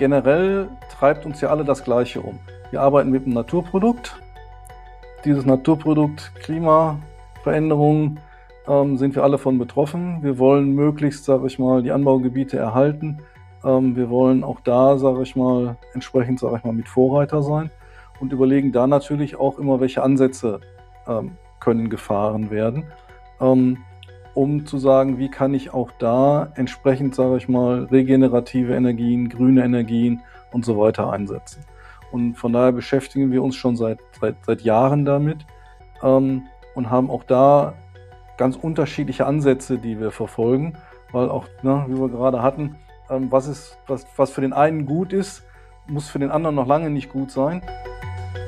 generell treibt uns ja alle das Gleiche um. Wir arbeiten mit einem Naturprodukt. Dieses Naturprodukt Klimaveränderungen ähm, sind wir alle von betroffen. Wir wollen möglichst, sage ich mal, die Anbaugebiete erhalten. Ähm, wir wollen auch da, sage ich mal, entsprechend, sage ich mal, mit Vorreiter sein und überlegen da natürlich auch immer, welche Ansätze ähm, können gefahren werden, ähm, um zu sagen, wie kann ich auch da entsprechend, sage ich mal, regenerative Energien, grüne Energien und so weiter einsetzen. Und von daher beschäftigen wir uns schon seit, seit, seit Jahren damit ähm, und haben auch da ganz unterschiedliche Ansätze, die wir verfolgen, weil auch, ne, wie wir gerade hatten, ähm, was, ist, was, was für den einen gut ist, muss für den anderen noch lange nicht gut sein.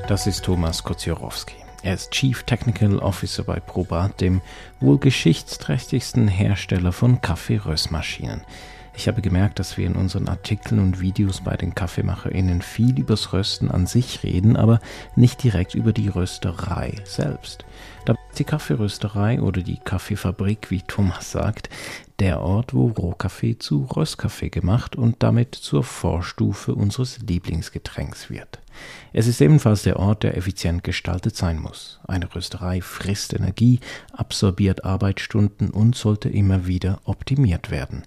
Das ist Thomas Koziorowski. Er ist Chief Technical Officer bei Probat, dem wohl geschichtsträchtigsten Hersteller von Kaffeeröstmaschinen. Ich habe gemerkt, dass wir in unseren Artikeln und Videos bei den KaffeemacherInnen viel übers Rösten an sich reden, aber nicht direkt über die Rösterei selbst. Da ist die Kaffeerösterei oder die Kaffeefabrik, wie Thomas sagt, der Ort, wo Rohkaffee zu Röstkaffee gemacht und damit zur Vorstufe unseres Lieblingsgetränks wird. Es ist ebenfalls der Ort, der effizient gestaltet sein muss. Eine Rösterei frisst Energie, absorbiert Arbeitsstunden und sollte immer wieder optimiert werden.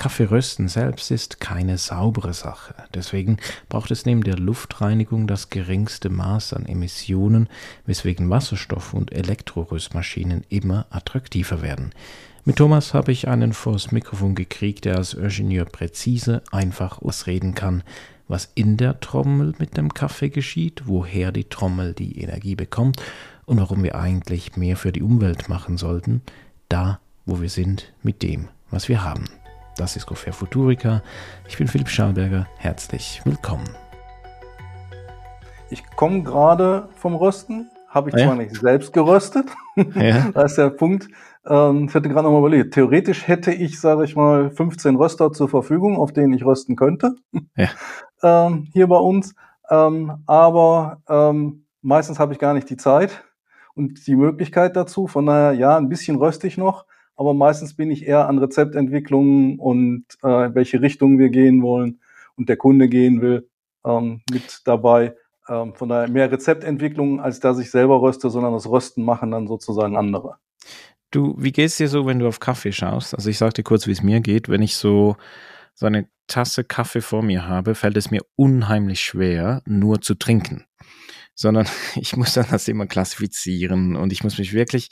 Kaffeerösten selbst ist keine saubere Sache. Deswegen braucht es neben der Luftreinigung das geringste Maß an Emissionen, weswegen Wasserstoff- und Elektroröstmaschinen immer attraktiver werden. Mit Thomas habe ich einen vors Mikrofon gekriegt, der als Ingenieur präzise, einfach ausreden kann, was in der Trommel mit dem Kaffee geschieht, woher die Trommel die Energie bekommt und warum wir eigentlich mehr für die Umwelt machen sollten, da, wo wir sind, mit dem, was wir haben. Das ist Cofer Futurica. Ich bin Philipp Schalberger. Herzlich willkommen. Ich komme gerade vom Rösten, habe ich ja. zwar nicht selbst geröstet, ja. da ist der Punkt. Ähm, ich hatte gerade noch mal überlegt, theoretisch hätte ich, sage ich mal, 15 Röster zur Verfügung, auf denen ich rösten könnte. Ja ähm, hier bei uns. Ähm, aber meistens habe ich gar nicht die Zeit und die Möglichkeit dazu. Von daher, ja, ein bisschen röstig noch, aber meistens bin ich eher an Rezeptentwicklungen und äh, welche Richtung wir gehen wollen und der Kunde gehen will ähm, mit dabei. Ähm, von daher mehr Rezeptentwicklungen, als dass ich selber röste, sondern das Rösten machen dann sozusagen andere. Du, wie geht's dir so, wenn du auf Kaffee schaust? Also ich sag dir kurz, wie es mir geht, wenn ich so so eine Tasse Kaffee vor mir habe, fällt es mir unheimlich schwer, nur zu trinken. Sondern ich muss dann das immer klassifizieren und ich muss mich wirklich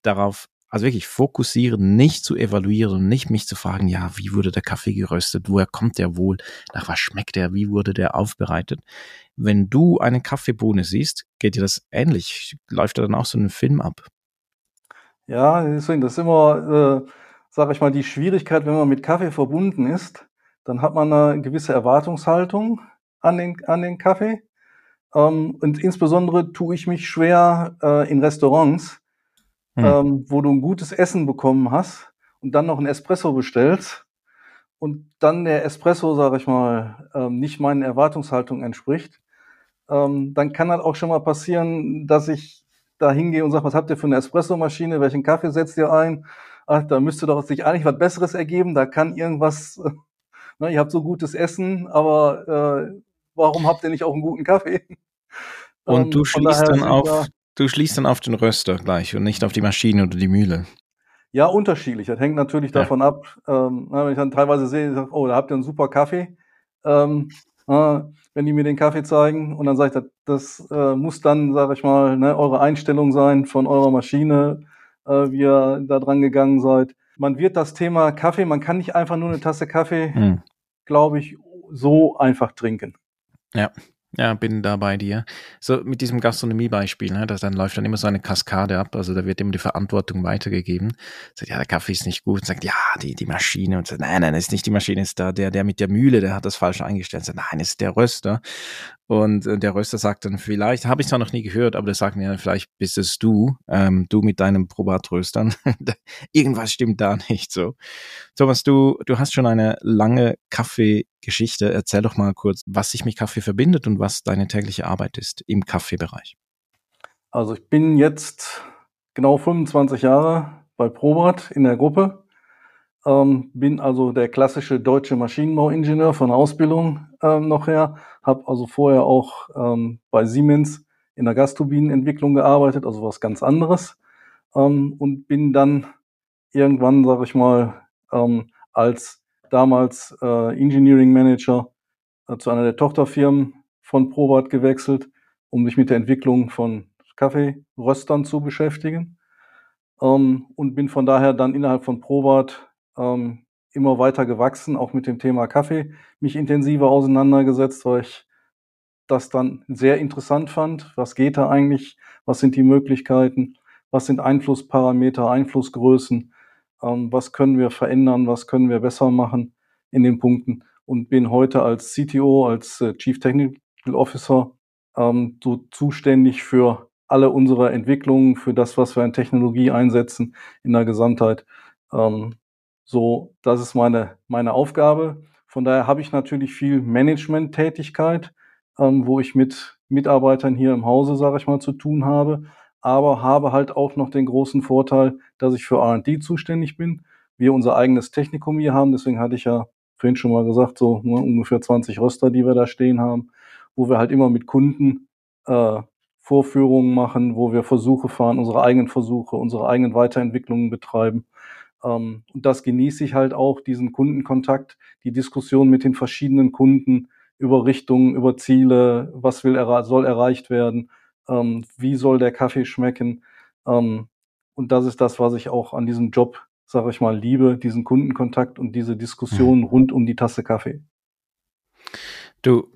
darauf, also wirklich fokussieren, nicht zu evaluieren, nicht mich zu fragen, ja, wie wurde der Kaffee geröstet, woher kommt der wohl, nach was schmeckt der, wie wurde der aufbereitet. Wenn du eine Kaffeebohne siehst, geht dir das ähnlich? Läuft da dann auch so ein Film ab? Ja, deswegen, das ist immer, äh, sage ich mal, die Schwierigkeit, wenn man mit Kaffee verbunden ist, dann hat man eine gewisse Erwartungshaltung an den, an den Kaffee. Ähm, und insbesondere tue ich mich schwer äh, in Restaurants, hm. ähm, wo du ein gutes Essen bekommen hast und dann noch ein Espresso bestellst und dann der Espresso, sage ich mal, ähm, nicht meinen Erwartungshaltungen entspricht, ähm, dann kann halt auch schon mal passieren, dass ich da hingehe und sage, was habt ihr für eine Espressomaschine, welchen Kaffee setzt ihr ein? Ach, da müsste doch sich eigentlich was Besseres ergeben, da kann irgendwas ne, ihr habt so gutes Essen, aber äh, warum habt ihr nicht auch einen guten Kaffee? Und ähm, du schließt dann auf, du schließt dann auf den Röster gleich und nicht auf die Maschine oder die Mühle. Ja, unterschiedlich. Das hängt natürlich ja. davon ab, ähm, wenn ich dann teilweise sehe, sag, oh, da habt ihr einen super Kaffee. Ähm, äh, wenn die mir den Kaffee zeigen und dann sage ich, das, das äh, muss dann, sage ich mal, ne, eure Einstellung sein von eurer Maschine, äh, wie ihr da dran gegangen seid man wird das Thema Kaffee, man kann nicht einfach nur eine Tasse Kaffee, hm. glaube ich, so einfach trinken. Ja. Ja, bin da bei dir. So mit diesem Gastronomiebeispiel, ne, das dann läuft dann immer so eine Kaskade ab, also da wird immer die Verantwortung weitergegeben. Sagt, ja, der Kaffee ist nicht gut, und sagt, ja, die, die Maschine, und sagt, nein, nein, ist nicht die Maschine, ist da der, der mit der Mühle, der hat das falsch eingestellt. Sagt, nein, ist der Röster. Und äh, der Röster sagt dann vielleicht, habe ich zwar noch nie gehört, aber der sagt mir, vielleicht bist es du, ähm, du mit deinem Probatröstern. Irgendwas stimmt da nicht so. Thomas, du, du hast schon eine lange Kaffeegeschichte. Erzähl doch mal kurz, was sich mit Kaffee verbindet und was deine tägliche Arbeit ist im Kaffeebereich. Also ich bin jetzt genau 25 Jahre bei Probat in der Gruppe. Ähm, bin also der klassische deutsche Maschinenbauingenieur von Ausbildung, ähm, noch her, habe also vorher auch ähm, bei Siemens in der Gasturbinenentwicklung gearbeitet, also was ganz anderes. Ähm, und bin dann irgendwann, sage ich mal, ähm, als damals äh, Engineering Manager äh, zu einer der Tochterfirmen von Probat gewechselt, um mich mit der Entwicklung von Kaffeeröstern zu beschäftigen. Ähm, und bin von daher dann innerhalb von Probat ähm, immer weiter gewachsen, auch mit dem Thema Kaffee mich intensiver auseinandergesetzt, weil ich das dann sehr interessant fand. Was geht da eigentlich? Was sind die Möglichkeiten? Was sind Einflussparameter, Einflussgrößen? Ähm, was können wir verändern? Was können wir besser machen in den Punkten? Und bin heute als CTO, als äh, Chief Technical Officer ähm, so zuständig für alle unsere Entwicklungen, für das, was wir in Technologie einsetzen in der Gesamtheit. Ähm, so, das ist meine, meine Aufgabe. Von daher habe ich natürlich viel Management-Tätigkeit, ähm, wo ich mit Mitarbeitern hier im Hause, sage ich mal, zu tun habe, aber habe halt auch noch den großen Vorteil, dass ich für R&D zuständig bin. Wir unser eigenes Technikum hier haben, deswegen hatte ich ja vorhin schon mal gesagt, so ne, ungefähr 20 Röster, die wir da stehen haben, wo wir halt immer mit Kunden äh, Vorführungen machen, wo wir Versuche fahren, unsere eigenen Versuche, unsere eigenen Weiterentwicklungen betreiben. Ähm, und das genieße ich halt auch, diesen Kundenkontakt, die Diskussion mit den verschiedenen Kunden über Richtungen, über Ziele, was will soll erreicht werden, ähm, wie soll der Kaffee schmecken. Ähm, und das ist das, was ich auch an diesem Job, sage ich mal, liebe, diesen Kundenkontakt und diese Diskussion mhm. rund um die Tasse Kaffee. Du,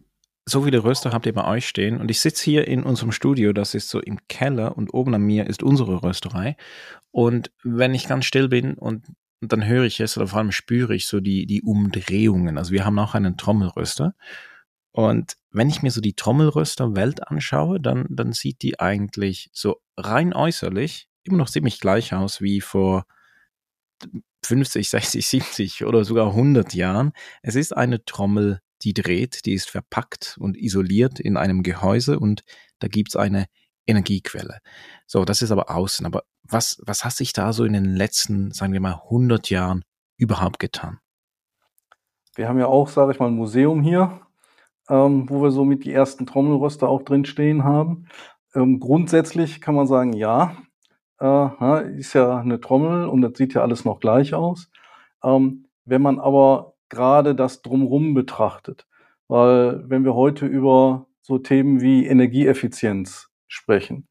so viele Röster habt ihr bei euch stehen und ich sitze hier in unserem Studio, das ist so im Keller und oben an mir ist unsere Rösterei. Und wenn ich ganz still bin und, dann höre ich es oder vor allem spüre ich so die, die Umdrehungen. Also wir haben auch einen Trommelröster. Und wenn ich mir so die Trommelröster-Welt anschaue, dann, dann sieht die eigentlich so rein äußerlich immer noch ziemlich gleich aus wie vor 50, 60, 70 oder sogar 100 Jahren. Es ist eine Trommel die dreht, die ist verpackt und isoliert in einem Gehäuse und da gibt's eine Energiequelle. So, das ist aber außen. Aber was, was hat sich da so in den letzten, sagen wir mal, 100 Jahren überhaupt getan? Wir haben ja auch, sage ich mal, ein Museum hier, ähm, wo wir so mit die ersten Trommelröster auch drin stehen haben. Ähm, grundsätzlich kann man sagen, ja, äh, ist ja eine Trommel und das sieht ja alles noch gleich aus. Ähm, wenn man aber gerade das Drumrum betrachtet. Weil wenn wir heute über so Themen wie Energieeffizienz sprechen,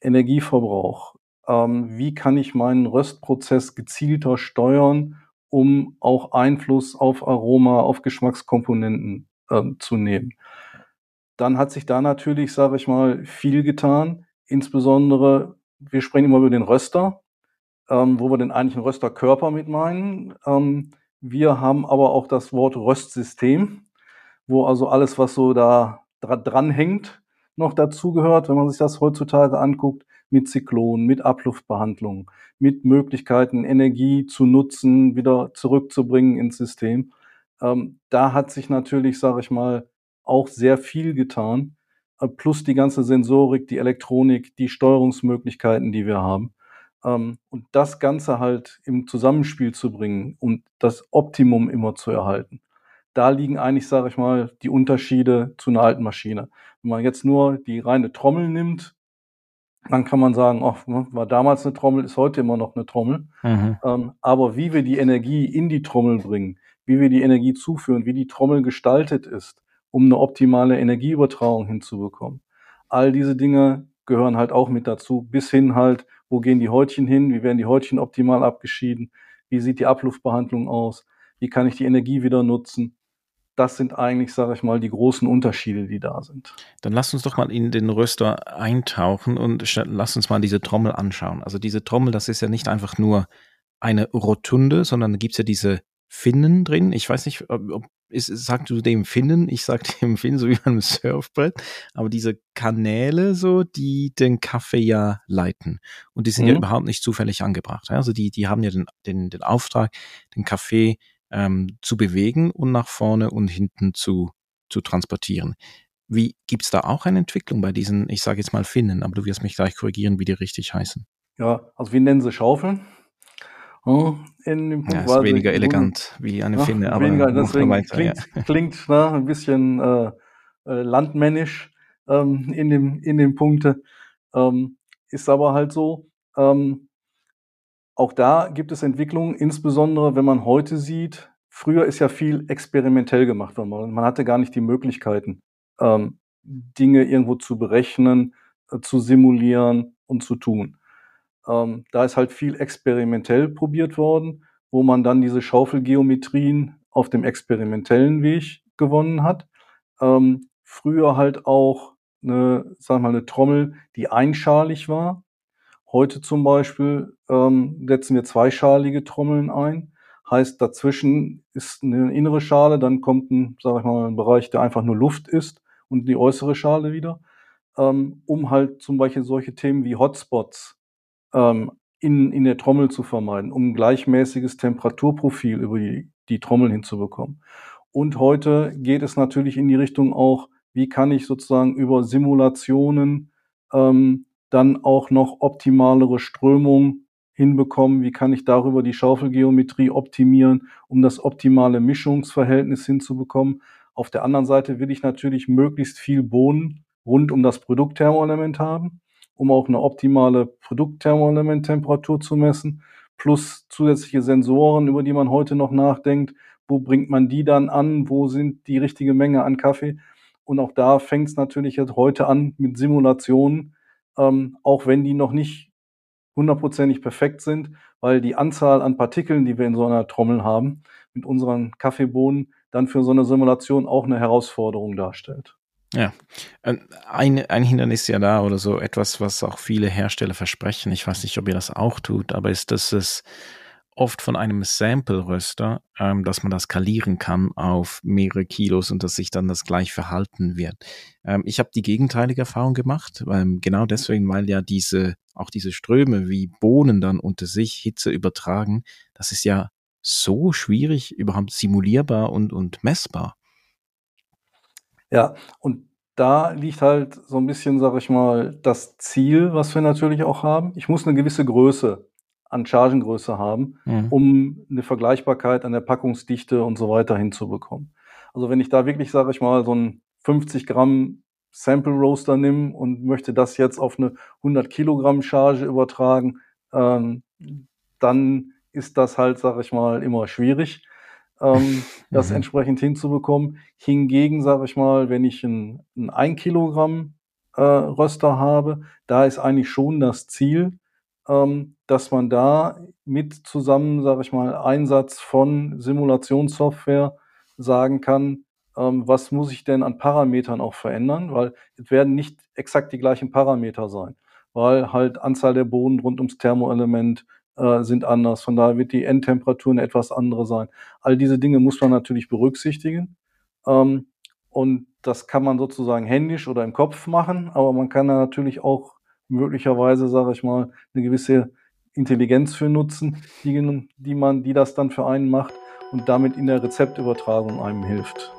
Energieverbrauch, ähm, wie kann ich meinen Röstprozess gezielter steuern, um auch Einfluss auf Aroma, auf Geschmackskomponenten ähm, zu nehmen. Dann hat sich da natürlich, sage ich mal, viel getan. Insbesondere, wir sprechen immer über den Röster, ähm, wo wir den eigentlichen Rösterkörper mit meinen. Ähm, wir haben aber auch das Wort Röstsystem, wo also alles, was so da dran hängt, noch dazugehört, wenn man sich das heutzutage anguckt, mit Zyklonen, mit Abluftbehandlung, mit Möglichkeiten, Energie zu nutzen, wieder zurückzubringen ins System. Ähm, da hat sich natürlich, sage ich mal, auch sehr viel getan, äh, plus die ganze Sensorik, die Elektronik, die Steuerungsmöglichkeiten, die wir haben. Ähm, und das Ganze halt im Zusammenspiel zu bringen und das Optimum immer zu erhalten. Da liegen eigentlich, sage ich mal, die Unterschiede zu einer alten Maschine. Wenn man jetzt nur die reine Trommel nimmt, dann kann man sagen, oh, war damals eine Trommel, ist heute immer noch eine Trommel. Mhm. Ähm, aber wie wir die Energie in die Trommel bringen, wie wir die Energie zuführen, wie die Trommel gestaltet ist, um eine optimale Energieübertragung hinzubekommen. All diese Dinge gehören halt auch mit dazu, bis hin halt, wo gehen die Häutchen hin, wie werden die Häutchen optimal abgeschieden, wie sieht die Abluftbehandlung aus, wie kann ich die Energie wieder nutzen. Das sind eigentlich, sage ich mal, die großen Unterschiede, die da sind. Dann lass uns doch mal in den Röster eintauchen und lass uns mal diese Trommel anschauen. Also diese Trommel, das ist ja nicht einfach nur eine Rotunde, sondern da gibt es ja diese Finnen drin. Ich weiß nicht, ob, ist, sagst du dem Finnen? Ich sag dem Finnen so wie beim Surfbrett. Aber diese Kanäle so, die den Kaffee ja leiten. Und die sind mhm. ja überhaupt nicht zufällig angebracht. Also die, die haben ja den, den, den Auftrag, den Kaffee ähm, zu bewegen und nach vorne und hinten zu, zu transportieren. Wie gibt's da auch eine Entwicklung bei diesen, ich sage jetzt mal Finnen, aber du wirst mich gleich korrigieren, wie die richtig heißen. Ja, also wir nennen sie Schaufeln. In dem Punkt. Ja, ist weniger elegant wie eine ja, Finne, aber weniger, deswegen weiter, klingt, ja. klingt na, ein bisschen äh, äh, landmännisch ähm, in, dem, in den Punkte. Ähm, ist aber halt so. Ähm, auch da gibt es Entwicklungen, insbesondere wenn man heute sieht, früher ist ja viel experimentell gemacht worden. Man hatte gar nicht die Möglichkeiten, ähm, Dinge irgendwo zu berechnen, äh, zu simulieren und zu tun. Ähm, da ist halt viel experimentell probiert worden, wo man dann diese Schaufelgeometrien auf dem experimentellen Weg gewonnen hat. Ähm, früher halt auch eine, sag mal, eine Trommel, die einschalig war. Heute zum Beispiel ähm, setzen wir zweischalige Trommeln ein. Heißt, dazwischen ist eine innere Schale, dann kommt ein, sag ich mal, ein Bereich, der einfach nur Luft ist und die äußere Schale wieder, ähm, um halt zum Beispiel solche Themen wie Hotspots ähm, in, in der Trommel zu vermeiden, um ein gleichmäßiges Temperaturprofil über die, die Trommel hinzubekommen. Und heute geht es natürlich in die Richtung auch, wie kann ich sozusagen über Simulationen ähm, dann auch noch optimalere Strömung hinbekommen, wie kann ich darüber die Schaufelgeometrie optimieren, um das optimale Mischungsverhältnis hinzubekommen. Auf der anderen Seite will ich natürlich möglichst viel Bohnen rund um das Produktthermoelement haben um auch eine optimale Produktthermoelementtemperatur zu messen, plus zusätzliche Sensoren, über die man heute noch nachdenkt. Wo bringt man die dann an? Wo sind die richtige Menge an Kaffee? Und auch da fängt es natürlich jetzt heute an mit Simulationen, ähm, auch wenn die noch nicht hundertprozentig perfekt sind, weil die Anzahl an Partikeln, die wir in so einer Trommel haben, mit unseren Kaffeebohnen, dann für so eine Simulation auch eine Herausforderung darstellt. Ja, ein, ein Hindernis ja da oder so etwas, was auch viele Hersteller versprechen. Ich weiß nicht, ob ihr das auch tut, aber ist, dass es oft von einem Sample-Röster, ähm, dass man das skalieren kann auf mehrere Kilos und dass sich dann das gleich verhalten wird. Ähm, ich habe die gegenteilige Erfahrung gemacht, ähm, genau deswegen, weil ja diese, auch diese Ströme wie Bohnen dann unter sich Hitze übertragen, das ist ja so schwierig, überhaupt simulierbar und, und messbar. Ja, und da liegt halt so ein bisschen, sage ich mal, das Ziel, was wir natürlich auch haben. Ich muss eine gewisse Größe an Chargengröße haben, mhm. um eine Vergleichbarkeit an der Packungsdichte und so weiter hinzubekommen. Also wenn ich da wirklich, sage ich mal, so ein 50 Gramm Sample Roaster nehme und möchte das jetzt auf eine 100 Kilogramm Charge übertragen, ähm, dann ist das halt, sage ich mal, immer schwierig ähm, das mhm. entsprechend hinzubekommen. Hingegen, sage ich mal, wenn ich ein, ein 1 Kilogramm äh, Röster habe, da ist eigentlich schon das Ziel, ähm, dass man da mit zusammen, sage ich mal, Einsatz von Simulationssoftware sagen kann, ähm, was muss ich denn an Parametern auch verändern, weil es werden nicht exakt die gleichen Parameter sein, weil halt Anzahl der Boden rund ums Thermoelement, äh, sind anders. Von daher wird die Endtemperatur eine etwas andere sein. All diese Dinge muss man natürlich berücksichtigen. Ähm, und das kann man sozusagen händisch oder im Kopf machen, aber man kann da natürlich auch möglicherweise, sage ich mal, eine gewisse Intelligenz für nutzen, die, die man, die das dann für einen macht und damit in der Rezeptübertragung einem hilft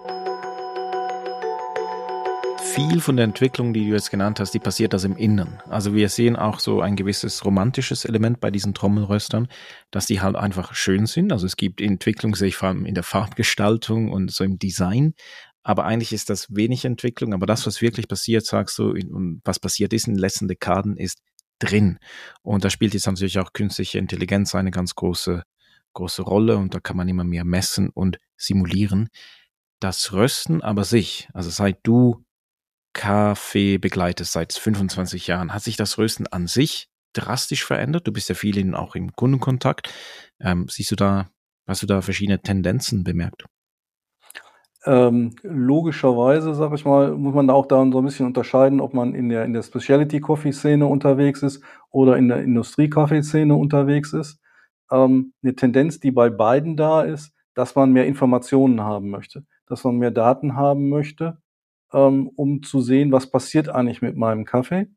viel von der Entwicklung, die du jetzt genannt hast, die passiert das im Innern. Also wir sehen auch so ein gewisses romantisches Element bei diesen Trommelröstern, dass die halt einfach schön sind. Also es gibt Entwicklung, sehe ich vor allem in der Farbgestaltung und so im Design. Aber eigentlich ist das wenig Entwicklung. Aber das, was wirklich passiert, sagst du, und was passiert ist in den letzten Dekaden, ist drin. Und da spielt jetzt natürlich auch künstliche Intelligenz eine ganz große, große Rolle. Und da kann man immer mehr messen und simulieren. Das Rösten aber sich, also seit du Kaffee begleitest seit 25 Jahren. Hat sich das Rösten an sich drastisch verändert? Du bist ja viel auch im Kundenkontakt. Ähm, siehst du da, hast du da verschiedene Tendenzen bemerkt? Ähm, logischerweise, sag ich mal, muss man da auch da so ein bisschen unterscheiden, ob man in der, in der Specialty-Coffee-Szene unterwegs ist oder in der Industrie-Kaffee-Szene unterwegs ist. Ähm, eine Tendenz, die bei beiden da ist, dass man mehr Informationen haben möchte, dass man mehr Daten haben möchte ähm, um zu sehen, was passiert eigentlich mit meinem Kaffee,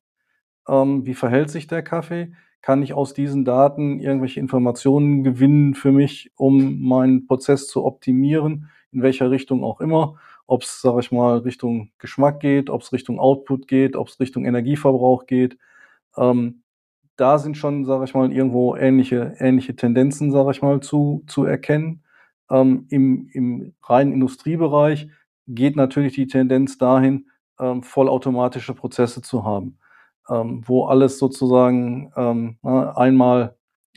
ähm, wie verhält sich der Kaffee, kann ich aus diesen Daten irgendwelche Informationen gewinnen für mich, um meinen Prozess zu optimieren, in welcher Richtung auch immer, ob es, sage ich mal, Richtung Geschmack geht, ob es Richtung Output geht, ob es Richtung Energieverbrauch geht. Ähm, da sind schon, sage ich mal, irgendwo ähnliche, ähnliche Tendenzen, sage ich mal, zu, zu erkennen. Ähm, im, Im reinen Industriebereich geht natürlich die Tendenz dahin, ähm, vollautomatische Prozesse zu haben, ähm, wo alles sozusagen ähm, einmal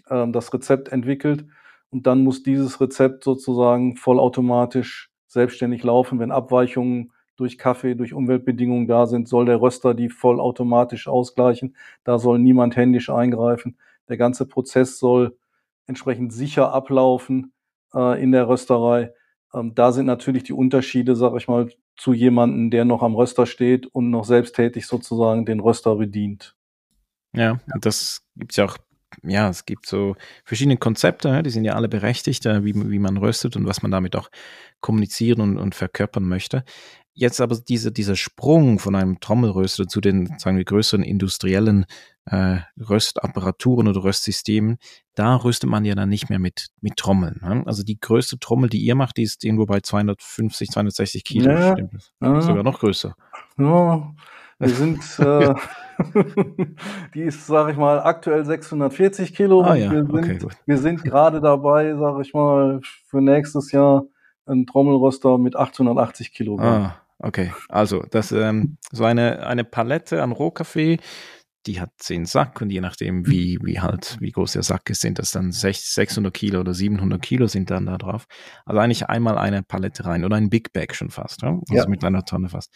ähm, das Rezept entwickelt und dann muss dieses Rezept sozusagen vollautomatisch selbstständig laufen. Wenn Abweichungen durch Kaffee, durch Umweltbedingungen da sind, soll der Röster die vollautomatisch ausgleichen. Da soll niemand händisch eingreifen. Der ganze Prozess soll entsprechend sicher ablaufen äh, in der Rösterei. Ähm, da sind natürlich die Unterschiede, sage ich mal, zu jemandem, der noch am Röster steht und noch selbsttätig sozusagen den Röster bedient. Ja, das gibt es ja auch ja, es gibt so verschiedene Konzepte, die sind ja alle berechtigt, äh, wie, wie man röstet und was man damit auch kommunizieren und, und verkörpern möchte. Jetzt aber diese, dieser Sprung von einem Trommelröster zu den, sagen wir, größeren industriellen äh, Röstapparaturen oder Röstsystemen, da rüstet man ja dann nicht mehr mit, mit Trommeln. Ne? Also die größte Trommel, die ihr macht, die ist irgendwo bei 250, 260 Kilo. Ja? Ja. Sogar noch größer. Ja, wir sind, äh, die ist, sage ich mal, aktuell 640 Kilo. Ah, ja. wir, sind, okay, wir sind gerade dabei, sage ich mal, für nächstes Jahr ein Trommelröster mit 880 Kilogramm. Ah, Okay, also das ähm, so eine, eine Palette an Rohkaffee, die hat zehn Sack und je nachdem, wie, wie halt, wie groß der Sack ist, sind das dann 600 Kilo oder 700 Kilo sind dann da drauf. Also eigentlich einmal eine Palette rein oder ein Big Bag schon fast, ja? also ja. mit einer Tonne fast.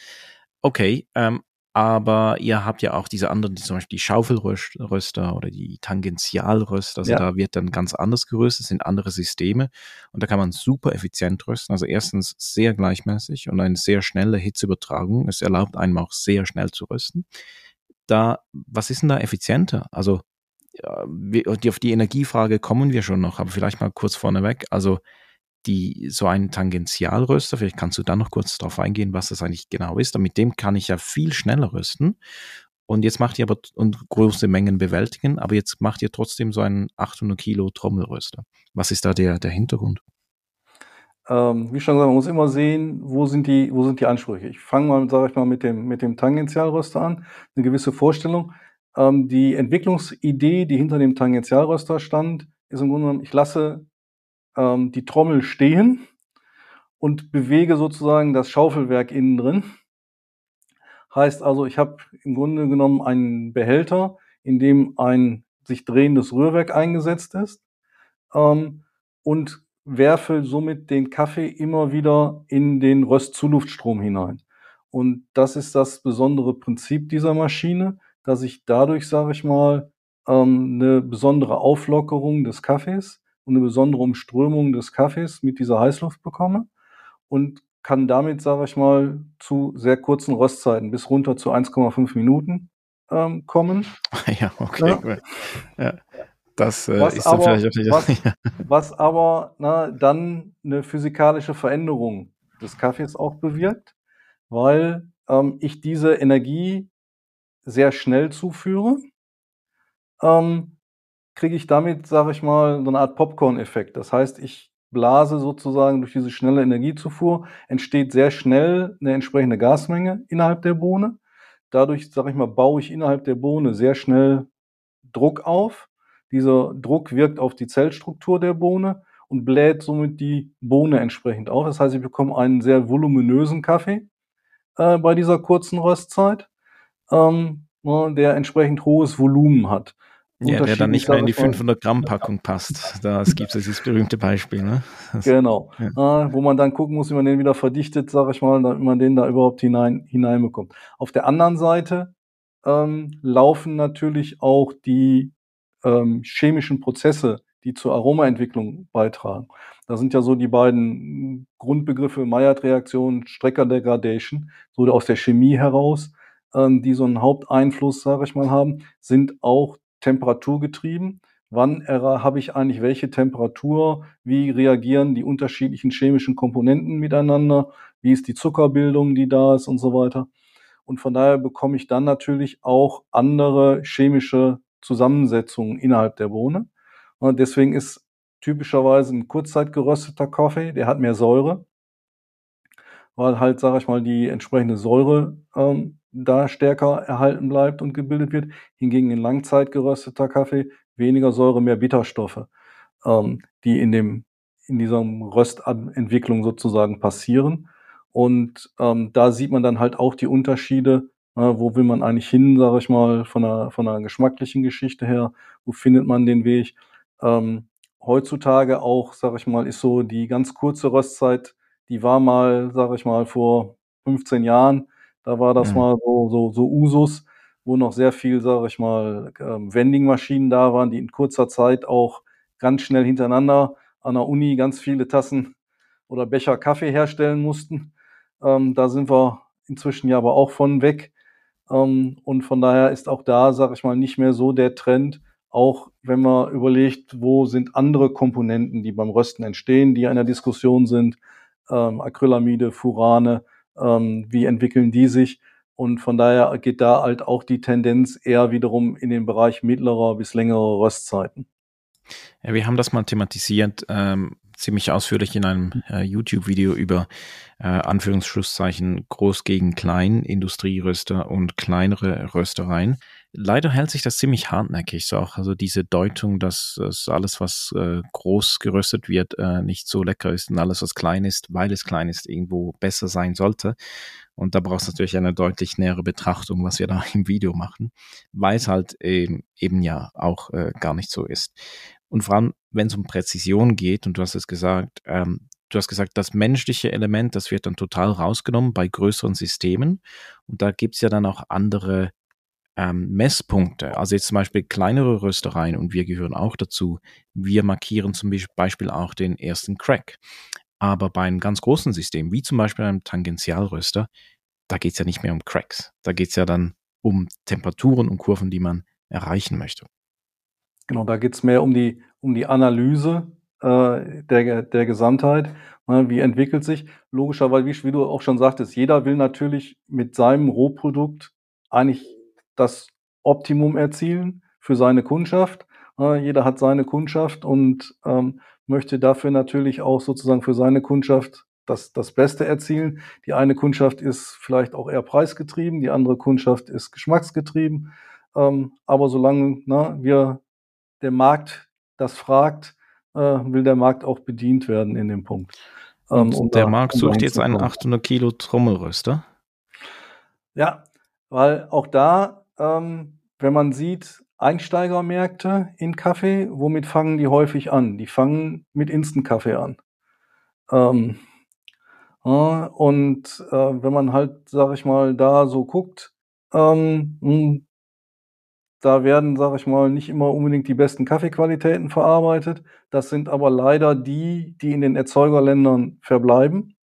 Okay, ähm, aber ihr habt ja auch diese anderen, zum Beispiel die Schaufelröster oder die Tangentialröster. Also ja. da wird dann ganz anders geröstet, sind andere Systeme. Und da kann man super effizient rösten. Also erstens sehr gleichmäßig und eine sehr schnelle Hitzeübertragung. Es erlaubt einem auch sehr schnell zu rösten. Da, was ist denn da effizienter? Also auf die Energiefrage kommen wir schon noch, aber vielleicht mal kurz vorneweg. Also die so ein Tangentialröster, vielleicht kannst du da noch kurz darauf eingehen, was das eigentlich genau ist. Und mit dem kann ich ja viel schneller rösten. Und jetzt macht ihr aber und große Mengen bewältigen, aber jetzt macht ihr trotzdem so einen 800 Kilo Trommelröster. Was ist da der, der Hintergrund? Ähm, wie schon gesagt, man muss immer sehen, wo sind die, wo sind die Ansprüche. Ich fange mal, sage ich mal, mit dem, mit dem Tangentialröster an. Eine gewisse Vorstellung. Ähm, die Entwicklungsidee, die hinter dem Tangentialröster stand, ist im Grunde genommen, ich lasse ähm, die Trommel stehen und bewege sozusagen das Schaufelwerk innen drin. Heißt also, ich habe im Grunde genommen einen Behälter, in dem ein sich drehendes Rührwerk eingesetzt ist ähm, und werfe somit den Kaffee immer wieder in den Röstzuluftstrom hinein. Und das ist das besondere Prinzip dieser Maschine, dass ich dadurch, sage ich mal, ähm, eine besondere Auflockerung des Kaffees und eine besondere Umströmung des Kaffees mit dieser Heißluft bekomme und kann damit, sage ich mal, zu sehr kurzen Röstzeiten bis runter zu 1,5 Minuten ähm, kommen. Ja, okay. Ja. ja. Das äh, ist aber, dann vielleicht auch nicht. Was, was aber na, dann eine physikalische Veränderung des Kaffees auch bewirkt, weil ähm, ich diese Energie sehr schnell zuführe ähm, kriege ich damit, sage ich mal, so eine Art Popcorn-Effekt. Das heißt, ich blase sozusagen durch diese schnelle Energiezufuhr, entsteht sehr schnell eine entsprechende Gasmenge innerhalb der Bohne. Dadurch, sage ich mal, baue ich innerhalb der Bohne sehr schnell Druck auf. Dieser Druck wirkt auf die Zellstruktur der Bohne und bläht somit die Bohne entsprechend auf. Das heißt, ich bekomme einen sehr voluminösen Kaffee äh, bei dieser kurzen Röstzeit, ähm, ne, der entsprechend hohes Volumen hat. Ja, der dann nicht mehr in die 500 Gramm Packung passt. Da gibt es dieses berühmte Beispiel. Ne? Das, genau. Ja. Äh, wo man dann gucken muss, wie man den wieder verdichtet, sage ich mal, damit man den da überhaupt hinein, hineinbekommt. Auf der anderen Seite ähm, laufen natürlich auch die ähm, chemischen Prozesse, die zur Aromaentwicklung beitragen. Da sind ja so die beiden Grundbegriffe Maillard-Reaktion, Strecker-Degradation, so aus der Chemie heraus, ähm, die so einen Haupteinfluss, sage ich mal, haben, sind auch temperaturgetrieben. Wann habe ich eigentlich welche Temperatur? Wie reagieren die unterschiedlichen chemischen Komponenten miteinander? Wie ist die Zuckerbildung, die da ist und so weiter? Und von daher bekomme ich dann natürlich auch andere chemische Zusammensetzungen innerhalb der Bohne. Und deswegen ist typischerweise ein kurzzeitgerösteter Kaffee, der hat mehr Säure, weil halt, sage ich mal, die entsprechende Säure ähm, da stärker erhalten bleibt und gebildet wird. Hingegen in Langzeit gerösteter Kaffee weniger Säure, mehr Bitterstoffe, ähm, die in dem in dieser Röstentwicklung sozusagen passieren. Und ähm, da sieht man dann halt auch die Unterschiede, äh, wo will man eigentlich hin, sage ich mal, von einer, von einer geschmacklichen Geschichte her, wo findet man den Weg. Ähm, heutzutage auch, sage ich mal, ist so die ganz kurze Röstzeit, die war mal, sage ich mal, vor 15 Jahren, da war das mhm. mal so, so, so Usus, wo noch sehr viel, sage ich mal, ähm, Vending-Maschinen da waren, die in kurzer Zeit auch ganz schnell hintereinander an der Uni ganz viele Tassen oder Becher Kaffee herstellen mussten. Ähm, da sind wir inzwischen ja aber auch von weg. Ähm, und von daher ist auch da, sage ich mal, nicht mehr so der Trend, auch wenn man überlegt, wo sind andere Komponenten, die beim Rösten entstehen, die in der Diskussion sind, ähm, Acrylamide, Furane, ähm, wie entwickeln die sich? Und von daher geht da halt auch die Tendenz eher wiederum in den Bereich mittlerer bis längere Röstzeiten. Ja, wir haben das mal thematisiert, ähm, ziemlich ausführlich in einem äh, YouTube-Video über äh, Anführungsschlusszeichen Groß gegen Klein, Industrieröster und kleinere Röstereien. Leider hält sich das ziemlich hartnäckig, so auch also diese Deutung, dass, dass alles, was äh, groß geröstet wird, äh, nicht so lecker ist und alles, was klein ist, weil es klein ist, irgendwo besser sein sollte. Und da brauchst du natürlich eine deutlich nähere Betrachtung, was wir da im Video machen, weil es halt eben, eben ja auch äh, gar nicht so ist. Und vor allem, wenn es um Präzision geht, und du hast es gesagt, ähm, du hast gesagt, das menschliche Element, das wird dann total rausgenommen bei größeren Systemen. Und da gibt's ja dann auch andere ähm, Messpunkte. Also jetzt zum Beispiel kleinere Röstereien und wir gehören auch dazu. Wir markieren zum Beispiel auch den ersten Crack. Aber bei einem ganz großen System, wie zum Beispiel einem Tangentialröster, da geht's ja nicht mehr um Cracks. Da geht's ja dann um Temperaturen und Kurven, die man erreichen möchte. Genau, da geht's mehr um die, um die Analyse äh, der, der Gesamtheit. Ne, wie entwickelt sich? Logischerweise, wie du auch schon sagtest, jeder will natürlich mit seinem Rohprodukt eigentlich das Optimum erzielen für seine Kundschaft. Jeder hat seine Kundschaft und ähm, möchte dafür natürlich auch sozusagen für seine Kundschaft das, das Beste erzielen. Die eine Kundschaft ist vielleicht auch eher preisgetrieben, die andere Kundschaft ist geschmacksgetrieben. Ähm, aber solange na, ne, wir der Markt das fragt, äh, will der Markt auch bedient werden in dem Punkt. Ähm, um der da, Markt sucht um jetzt einen 800 Kilo Trommelröster. Ja, weil auch da, ähm, wenn man sieht, Einsteigermärkte in Kaffee, womit fangen die häufig an? Die fangen mit Instant-Kaffee an. Ähm, ja, und äh, wenn man halt, sag ich mal, da so guckt, ähm, hm, da werden, sage ich mal, nicht immer unbedingt die besten Kaffeequalitäten verarbeitet. Das sind aber leider die, die in den Erzeugerländern verbleiben,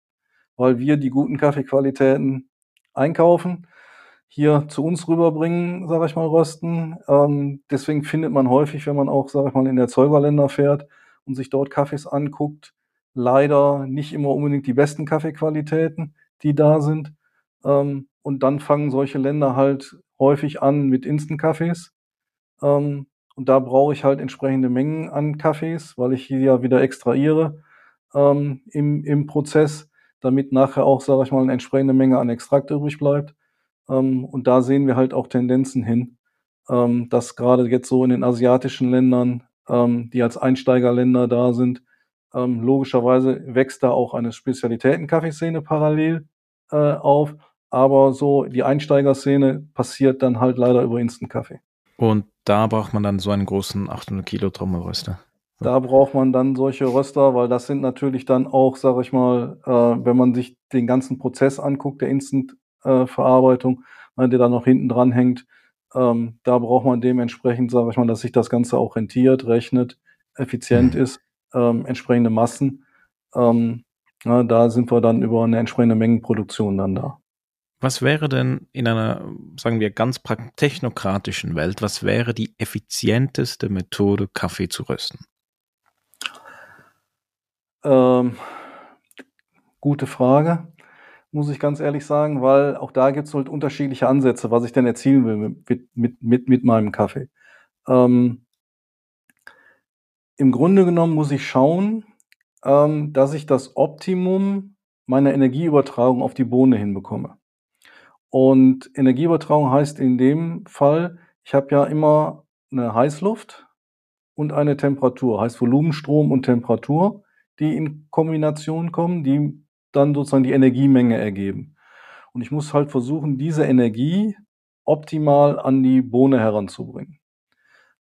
weil wir die guten Kaffeequalitäten einkaufen, hier zu uns rüberbringen, sage ich mal, rösten. Ähm, deswegen findet man häufig, wenn man auch, sage ich mal, in Erzeugerländer fährt und sich dort Kaffees anguckt, leider nicht immer unbedingt die besten Kaffeequalitäten, die da sind. Ähm, und dann fangen solche Länder halt häufig an mit Instant-Kaffees. Ähm, und da brauche ich halt entsprechende Mengen an Kaffees, weil ich hier ja wieder extrahiere ähm, im, im Prozess, damit nachher auch, sage ich mal, eine entsprechende Menge an Extrakt übrig bleibt. Ähm, und da sehen wir halt auch Tendenzen hin, ähm, dass gerade jetzt so in den asiatischen Ländern, ähm, die als Einsteigerländer da sind, logischerweise wächst da auch eine Spezialitäten-Kaffeeszene parallel äh, auf. Aber so die Einsteigerszene passiert dann halt leider über Instant Kaffee. Und da braucht man dann so einen großen 800 Kilo Trommelröster. Da braucht man dann solche Röster, weil das sind natürlich dann auch, sage ich mal, äh, wenn man sich den ganzen Prozess anguckt, der Instant-Verarbeitung, äh, der da noch hinten dran hängt, ähm, da braucht man dementsprechend, sage ich mal, dass sich das Ganze auch rentiert, rechnet, effizient mhm. ist, ähm, entsprechende Massen. Ähm, na, da sind wir dann über eine entsprechende Mengenproduktion dann da. Was wäre denn in einer, sagen wir, ganz technokratischen Welt, was wäre die effizienteste Methode, Kaffee zu rösten? Ähm, gute Frage, muss ich ganz ehrlich sagen, weil auch da gibt es halt unterschiedliche Ansätze, was ich denn erzielen will mit, mit, mit, mit meinem Kaffee. Ähm, Im Grunde genommen muss ich schauen, ähm, dass ich das Optimum meiner Energieübertragung auf die Bohne hinbekomme. Und Energieübertragung heißt in dem Fall, ich habe ja immer eine Heißluft und eine Temperatur, heißt Volumenstrom und Temperatur, die in Kombination kommen, die dann sozusagen die Energiemenge ergeben. Und ich muss halt versuchen, diese Energie optimal an die Bohne heranzubringen.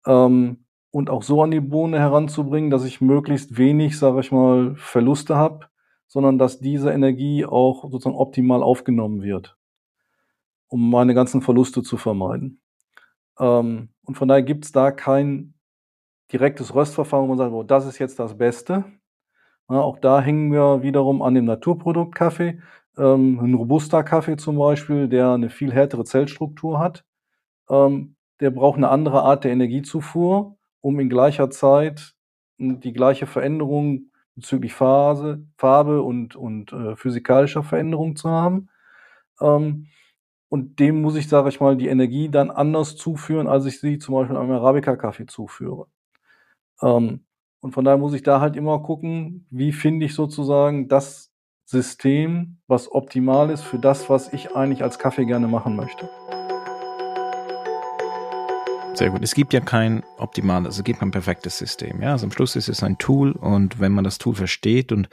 Ähm, und auch so an die Bohne heranzubringen, dass ich möglichst wenig, sage ich mal, Verluste habe, sondern dass diese Energie auch sozusagen optimal aufgenommen wird, um meine ganzen Verluste zu vermeiden. Ähm, und von daher gibt es da kein direktes Röstverfahren, wo man sagt, oh, das ist jetzt das Beste. Ja, auch da hängen wir wiederum an dem Naturprodukt Kaffee. Ähm, ein Robusta-Kaffee zum Beispiel, der eine viel härtere Zellstruktur hat, ähm, der braucht eine andere Art der Energiezufuhr, um in gleicher Zeit die gleiche Veränderung bezüglich Phase, Farbe und, und äh, physikalischer Veränderung zu haben. Ähm, und dem muss ich, sage ich mal, die Energie dann anders zuführen, als ich sie zum Beispiel einem Arabica-Kaffee zuführe. Ähm, und von daher muss ich da halt immer gucken, wie finde ich sozusagen das System, was optimal ist für das, was ich eigentlich als Kaffee gerne machen möchte. Sehr gut. Es gibt ja kein optimales, also es gibt kein perfektes System. Ja, also am Schluss ist es ein Tool und wenn man das Tool versteht und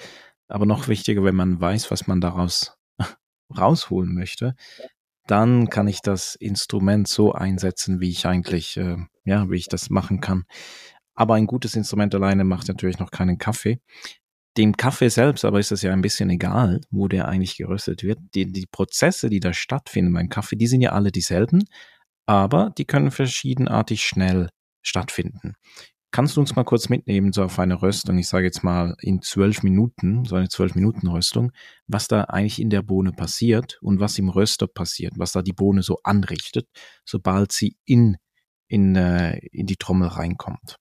aber noch wichtiger, wenn man weiß, was man daraus rausholen möchte, dann kann ich das Instrument so einsetzen, wie ich eigentlich, äh, ja, wie ich das machen kann. Aber ein gutes Instrument alleine macht natürlich noch keinen Kaffee. Dem Kaffee selbst aber ist es ja ein bisschen egal, wo der eigentlich geröstet wird. Die, die Prozesse, die da stattfinden beim Kaffee, die sind ja alle dieselben, aber die können verschiedenartig schnell stattfinden. Kannst du uns mal kurz mitnehmen, so auf eine Röstung, ich sage jetzt mal in zwölf Minuten, so eine zwölf Minuten Röstung, was da eigentlich in der Bohne passiert und was im Röster passiert, was da die Bohne so anrichtet, sobald sie in, in, äh, in die Trommel reinkommt?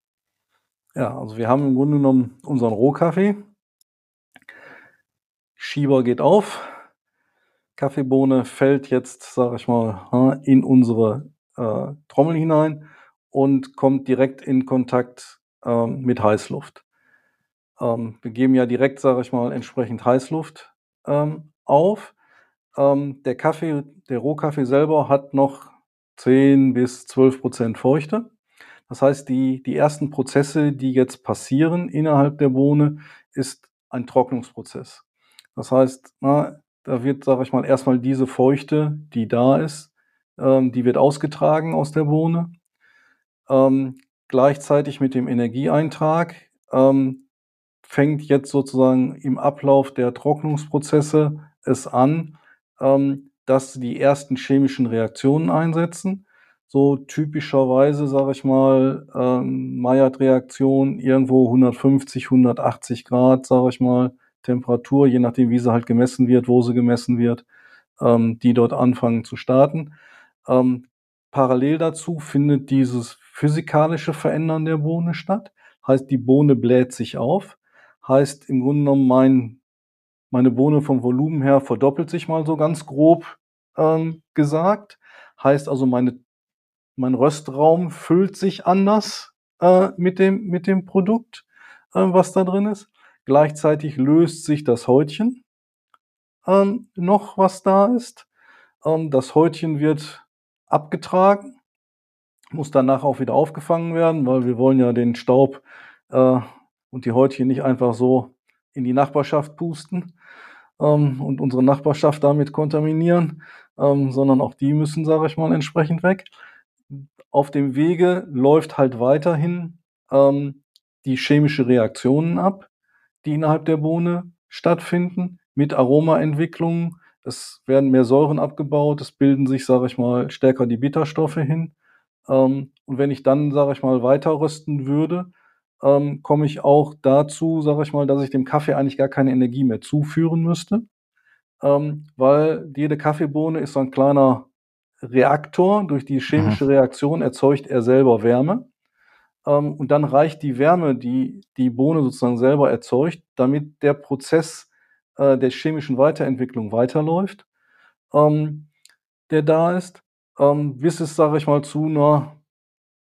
Ja, also wir haben im Grunde genommen unseren Rohkaffee. Schieber geht auf. Kaffeebohne fällt jetzt, sage ich mal, in unsere äh, Trommel hinein und kommt direkt in Kontakt ähm, mit Heißluft. Ähm, wir geben ja direkt, sage ich mal, entsprechend Heißluft ähm, auf. Ähm, der Kaffee, der Rohkaffee selber hat noch 10 bis 12 Prozent Feuchte. Das heißt, die, die ersten Prozesse, die jetzt passieren innerhalb der Bohne, ist ein Trocknungsprozess. Das heißt, na, da wird, sage ich mal, erstmal diese Feuchte, die da ist, ähm, die wird ausgetragen aus der Bohne. Ähm, gleichzeitig mit dem Energieeintrag ähm, fängt jetzt sozusagen im Ablauf der Trocknungsprozesse es an, ähm, dass die ersten chemischen Reaktionen einsetzen so typischerweise, sage ich mal, ähm, Maillard-Reaktion irgendwo 150, 180 Grad, sage ich mal, Temperatur, je nachdem, wie sie halt gemessen wird, wo sie gemessen wird, ähm, die dort anfangen zu starten. Ähm, parallel dazu findet dieses physikalische Verändern der Bohne statt. Heißt, die Bohne bläht sich auf. Heißt, im Grunde genommen, mein, meine Bohne vom Volumen her verdoppelt sich mal so ganz grob ähm, gesagt. Heißt also, meine mein Röstraum füllt sich anders äh, mit, dem, mit dem Produkt, äh, was da drin ist. Gleichzeitig löst sich das Häutchen ähm, noch, was da ist. Ähm, das Häutchen wird abgetragen, muss danach auch wieder aufgefangen werden, weil wir wollen ja den Staub äh, und die Häutchen nicht einfach so in die Nachbarschaft pusten ähm, und unsere Nachbarschaft damit kontaminieren, ähm, sondern auch die müssen, sage ich mal, entsprechend weg auf dem Wege läuft halt weiterhin ähm, die chemische Reaktionen ab, die innerhalb der Bohne stattfinden, mit Aromaentwicklungen. Es werden mehr Säuren abgebaut, es bilden sich, sage ich mal, stärker die Bitterstoffe hin. Ähm, und wenn ich dann, sage ich mal, weiter rösten würde, ähm, komme ich auch dazu, sage ich mal, dass ich dem Kaffee eigentlich gar keine Energie mehr zuführen müsste, ähm, weil jede Kaffeebohne ist so ein kleiner Reaktor. Durch die chemische mhm. Reaktion erzeugt er selber Wärme. Ähm, und dann reicht die Wärme, die die Bohne sozusagen selber erzeugt, damit der Prozess äh, der chemischen Weiterentwicklung weiterläuft, ähm, der da ist, ähm, bis es, sage ich mal, zu einer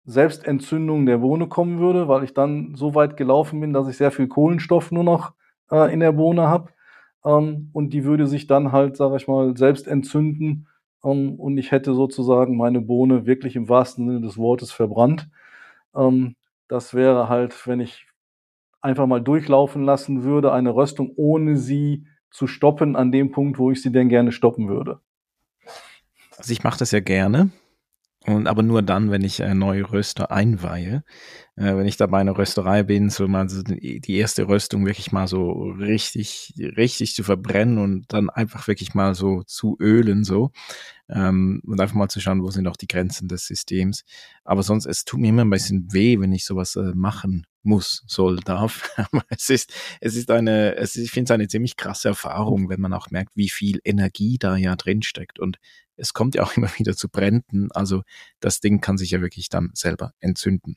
Selbstentzündung der Bohne kommen würde, weil ich dann so weit gelaufen bin, dass ich sehr viel Kohlenstoff nur noch äh, in der Bohne habe. Ähm, und die würde sich dann halt, sage ich mal, selbst entzünden ähm, und ich hätte sozusagen meine Bohne wirklich im wahrsten Sinne des Wortes verbrannt. Ähm, das wäre halt, wenn ich einfach mal durchlaufen lassen würde, eine Röstung, ohne sie zu stoppen an dem Punkt, wo ich sie denn gerne stoppen würde. Also ich mache das ja gerne. Und aber nur dann, wenn ich äh, neue Röster einweihe. Äh, wenn ich da bei einer Rösterei bin, so mal so die erste Röstung wirklich mal so richtig, richtig zu verbrennen und dann einfach wirklich mal so zu ölen, so. Ähm, und einfach mal zu schauen, wo sind auch die Grenzen des Systems. Aber sonst, es tut mir immer ein bisschen weh, wenn ich sowas äh, machen muss, soll, darf. es ist, es ist eine, es ist, ich finde es eine ziemlich krasse Erfahrung, wenn man auch merkt, wie viel Energie da ja drin steckt. Und es kommt ja auch immer wieder zu Bränden. Also das Ding kann sich ja wirklich dann selber entzünden.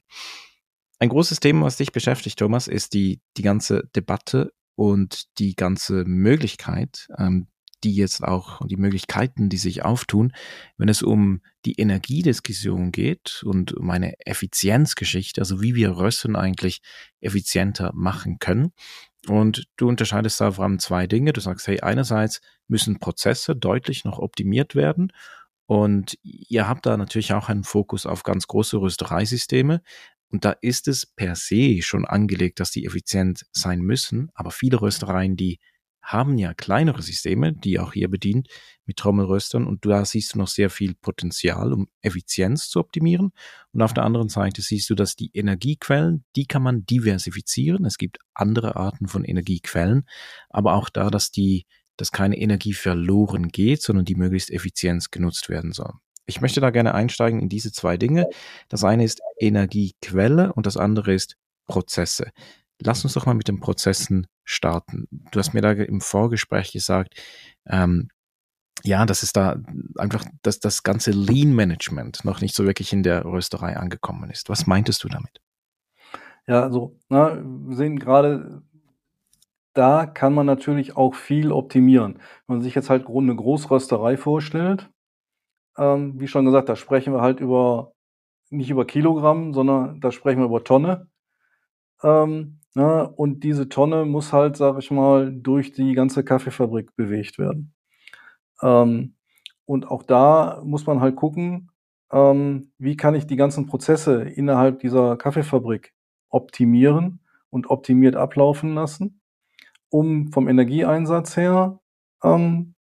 Ein großes Thema, was dich beschäftigt, Thomas, ist die, die ganze Debatte und die ganze Möglichkeit, ähm, die jetzt auch, die Möglichkeiten, die sich auftun, wenn es um die Energiediskussion geht und um eine Effizienzgeschichte, also wie wir Rösten eigentlich effizienter machen können. Und du unterscheidest da vor allem zwei Dinge. Du sagst, hey, einerseits müssen Prozesse deutlich noch optimiert werden. Und ihr habt da natürlich auch einen Fokus auf ganz große Röstereisysteme. Und da ist es per se schon angelegt, dass die effizient sein müssen. Aber viele Röstereien, die haben ja kleinere Systeme, die auch hier bedient mit Trommelröstern und da siehst du noch sehr viel Potenzial, um Effizienz zu optimieren. Und auf der anderen Seite siehst du, dass die Energiequellen, die kann man diversifizieren. Es gibt andere Arten von Energiequellen, aber auch da, dass die, dass keine Energie verloren geht, sondern die möglichst effizient genutzt werden soll. Ich möchte da gerne einsteigen in diese zwei Dinge. Das eine ist Energiequelle und das andere ist Prozesse. Lass uns doch mal mit den Prozessen starten. Du hast mir da im Vorgespräch gesagt, ähm, ja, das ist da einfach, dass das ganze Lean-Management noch nicht so wirklich in der Rösterei angekommen ist. Was meintest du damit? Ja, also, na, wir sehen gerade, da kann man natürlich auch viel optimieren. Wenn man sich jetzt halt eine Großrösterei vorstellt, ähm, wie schon gesagt, da sprechen wir halt über, nicht über Kilogramm, sondern da sprechen wir über Tonne. Ähm, Ne? Und diese Tonne muss halt, sag ich mal, durch die ganze Kaffeefabrik bewegt werden. Ähm, und auch da muss man halt gucken, ähm, wie kann ich die ganzen Prozesse innerhalb dieser Kaffeefabrik optimieren und optimiert ablaufen lassen, um vom Energieeinsatz her ähm,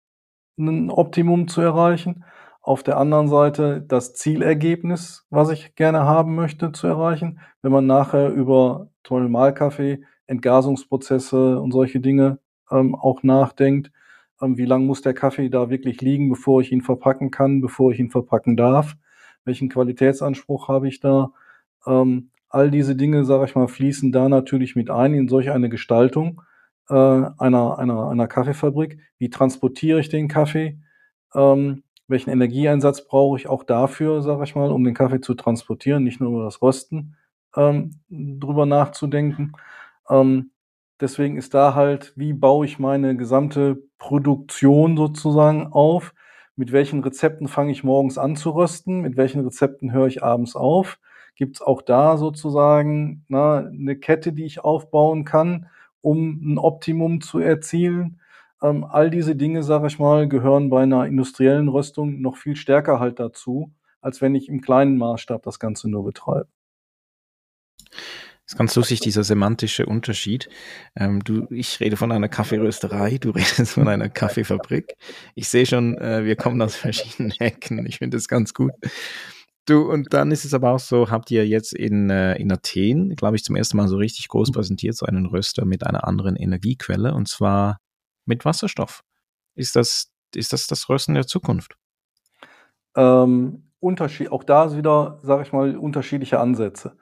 ein Optimum zu erreichen auf der anderen Seite das Zielergebnis, was ich gerne haben möchte, zu erreichen. Wenn man nachher über zum Malkaffee, Entgasungsprozesse und solche Dinge ähm, auch nachdenkt, ähm, wie lange muss der Kaffee da wirklich liegen, bevor ich ihn verpacken kann, bevor ich ihn verpacken darf, welchen Qualitätsanspruch habe ich da. Ähm, all diese Dinge, sage ich mal, fließen da natürlich mit ein in solch eine Gestaltung äh, einer, einer, einer Kaffeefabrik. Wie transportiere ich den Kaffee? Ähm, welchen Energieeinsatz brauche ich auch dafür, sage ich mal, um den Kaffee zu transportieren, nicht nur über das Rösten ähm, drüber nachzudenken. Ähm, deswegen ist da halt, wie baue ich meine gesamte Produktion sozusagen auf? Mit welchen Rezepten fange ich morgens an zu rösten? Mit welchen Rezepten höre ich abends auf? Gibt es auch da sozusagen na, eine Kette, die ich aufbauen kann, um ein Optimum zu erzielen? Ähm, all diese Dinge, sage ich mal, gehören bei einer industriellen Röstung noch viel stärker halt dazu, als wenn ich im kleinen Maßstab das Ganze nur betreibe. Das ist ganz lustig, dieser semantische Unterschied. Ähm, du, ich rede von einer Kaffeerösterei, du redest von einer Kaffeefabrik. Ich sehe schon, äh, wir kommen aus verschiedenen Ecken. Ich finde das ganz gut. Du, und dann ist es aber auch so, habt ihr jetzt in, äh, in Athen, glaube ich, zum ersten Mal so richtig groß präsentiert, so einen Röster mit einer anderen Energiequelle, und zwar mit Wasserstoff. Ist das, ist das das Rösten der Zukunft? Ähm, Unterschied, auch da ist wieder, sage ich mal, unterschiedliche Ansätze.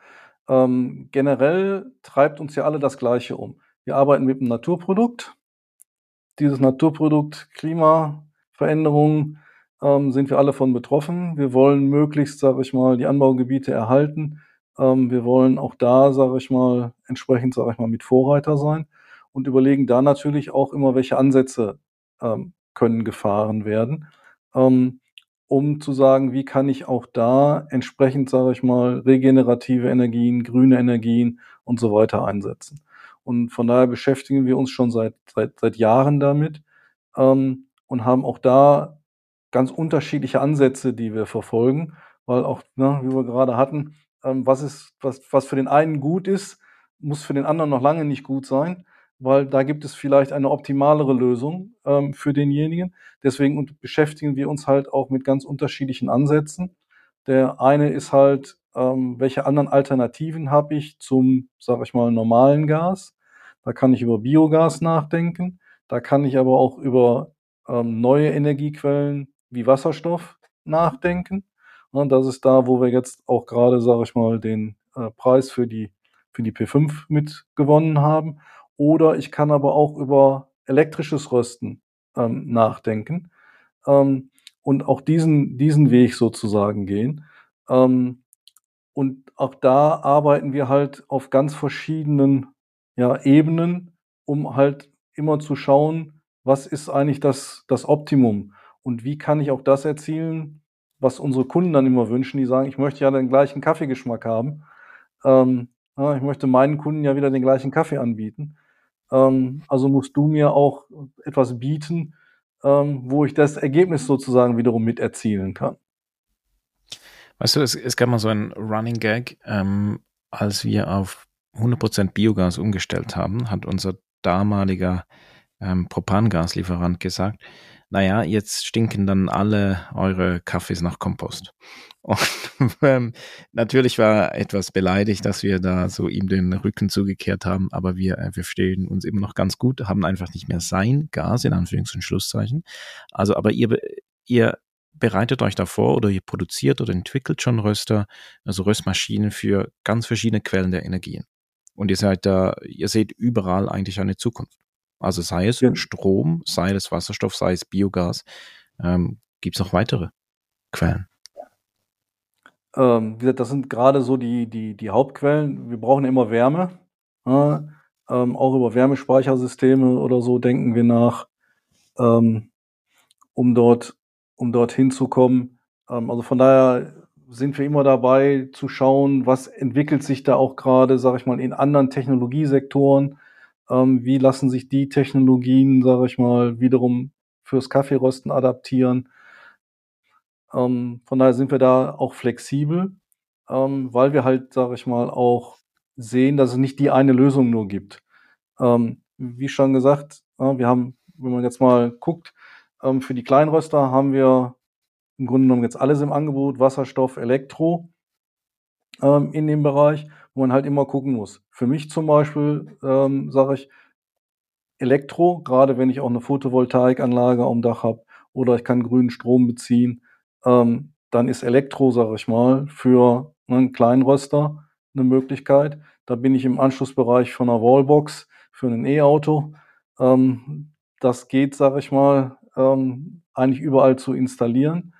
Ähm, generell treibt uns ja alle das Gleiche um. Wir arbeiten mit einem Naturprodukt. Dieses Naturprodukt Klimaveränderungen ähm, sind wir alle von betroffen. Wir wollen möglichst, sage ich mal, die Anbaugebiete erhalten. Ähm, wir wollen auch da, sage ich mal, entsprechend, sage ich mal, mit Vorreiter sein und überlegen da natürlich auch immer, welche Ansätze ähm, können gefahren werden, ähm, um zu sagen, wie kann ich auch da entsprechend, sage ich mal, regenerative Energien, grüne Energien und so weiter einsetzen. Und von daher beschäftigen wir uns schon seit, seit, seit Jahren damit ähm, und haben auch da ganz unterschiedliche Ansätze, die wir verfolgen, weil auch, ne, wie wir gerade hatten, ähm, was ist, was, was für den einen gut ist, muss für den anderen noch lange nicht gut sein, weil da gibt es vielleicht eine optimalere Lösung ähm, für denjenigen. Deswegen beschäftigen wir uns halt auch mit ganz unterschiedlichen Ansätzen. Der eine ist halt, ähm, welche anderen Alternativen habe ich zum, sage ich mal, normalen Gas? Da kann ich über Biogas nachdenken. Da kann ich aber auch über ähm, neue Energiequellen wie Wasserstoff nachdenken. Und das ist da, wo wir jetzt auch gerade, sage ich mal, den äh, Preis für die, für die P5 mitgewonnen haben. Oder ich kann aber auch über elektrisches Rösten ähm, nachdenken ähm, und auch diesen, diesen Weg sozusagen gehen. Ähm, und auch da arbeiten wir halt auf ganz verschiedenen ja, Ebenen, um halt immer zu schauen, was ist eigentlich das, das Optimum und wie kann ich auch das erzielen, was unsere Kunden dann immer wünschen, die sagen, ich möchte ja den gleichen Kaffeegeschmack haben. Ähm, ja, ich möchte meinen Kunden ja wieder den gleichen Kaffee anbieten. Ähm, also musst du mir auch etwas bieten, ähm, wo ich das Ergebnis sozusagen wiederum mit erzielen kann. Weißt du, es, es gab mal so ein Running Gag, ähm, als wir auf 100% Biogas umgestellt haben, hat unser damaliger ähm, Propangaslieferant gesagt, naja, jetzt stinken dann alle eure Kaffees nach Kompost. Und ähm, natürlich war er etwas beleidigt, dass wir da so ihm den Rücken zugekehrt haben, aber wir, äh, wir verstehen uns immer noch ganz gut, haben einfach nicht mehr sein Gas, in Anführungs- und Schlusszeichen. Also, aber ihr, ihr bereitet euch davor oder ihr produziert oder entwickelt schon Röster, also Röstmaschinen für ganz verschiedene Quellen der Energien. Und ihr seid da, ihr seht überall eigentlich eine Zukunft. Also sei es ja. Strom, sei es Wasserstoff, sei es Biogas. Ähm, Gibt es noch weitere Quellen? Ähm, wie gesagt, das sind gerade so die, die, die Hauptquellen. Wir brauchen immer Wärme. Ja, ähm, auch über Wärmespeichersysteme oder so denken wir nach, ähm, um dort, um dort hinzukommen. Ähm, also von daher sind wir immer dabei zu schauen, was entwickelt sich da auch gerade, sage ich mal, in anderen Technologiesektoren ähm, wie lassen sich die Technologien, sage ich mal, wiederum fürs Kaffeerösten adaptieren. Ähm, von daher sind wir da auch flexibel, ähm, weil wir halt, sage ich mal, auch sehen, dass es nicht die eine Lösung nur gibt. Ähm, wie schon gesagt, äh, wir haben, wenn man jetzt mal guckt, ähm, für die Kleinröster haben wir im Grunde genommen jetzt alles im Angebot, Wasserstoff, Elektro ähm, in dem Bereich wo man halt immer gucken muss. Für mich zum Beispiel ähm, sage ich Elektro, gerade wenn ich auch eine Photovoltaikanlage am Dach habe oder ich kann grünen Strom beziehen, ähm, dann ist Elektro, sage ich mal, für einen Kleinröster eine Möglichkeit. Da bin ich im Anschlussbereich von einer Wallbox für ein E-Auto. Ähm, das geht, sage ich mal, ähm, eigentlich überall zu installieren.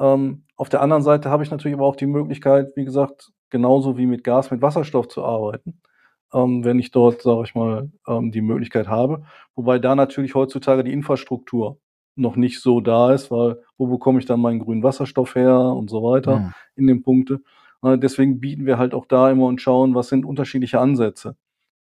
Ähm, auf der anderen Seite habe ich natürlich aber auch die Möglichkeit, wie gesagt, genauso wie mit Gas, mit Wasserstoff zu arbeiten, ähm, wenn ich dort, sage ich mal, ähm, die Möglichkeit habe. Wobei da natürlich heutzutage die Infrastruktur noch nicht so da ist, weil wo bekomme ich dann meinen grünen Wasserstoff her und so weiter ja. in den Punkte. Äh, deswegen bieten wir halt auch da immer und schauen, was sind unterschiedliche Ansätze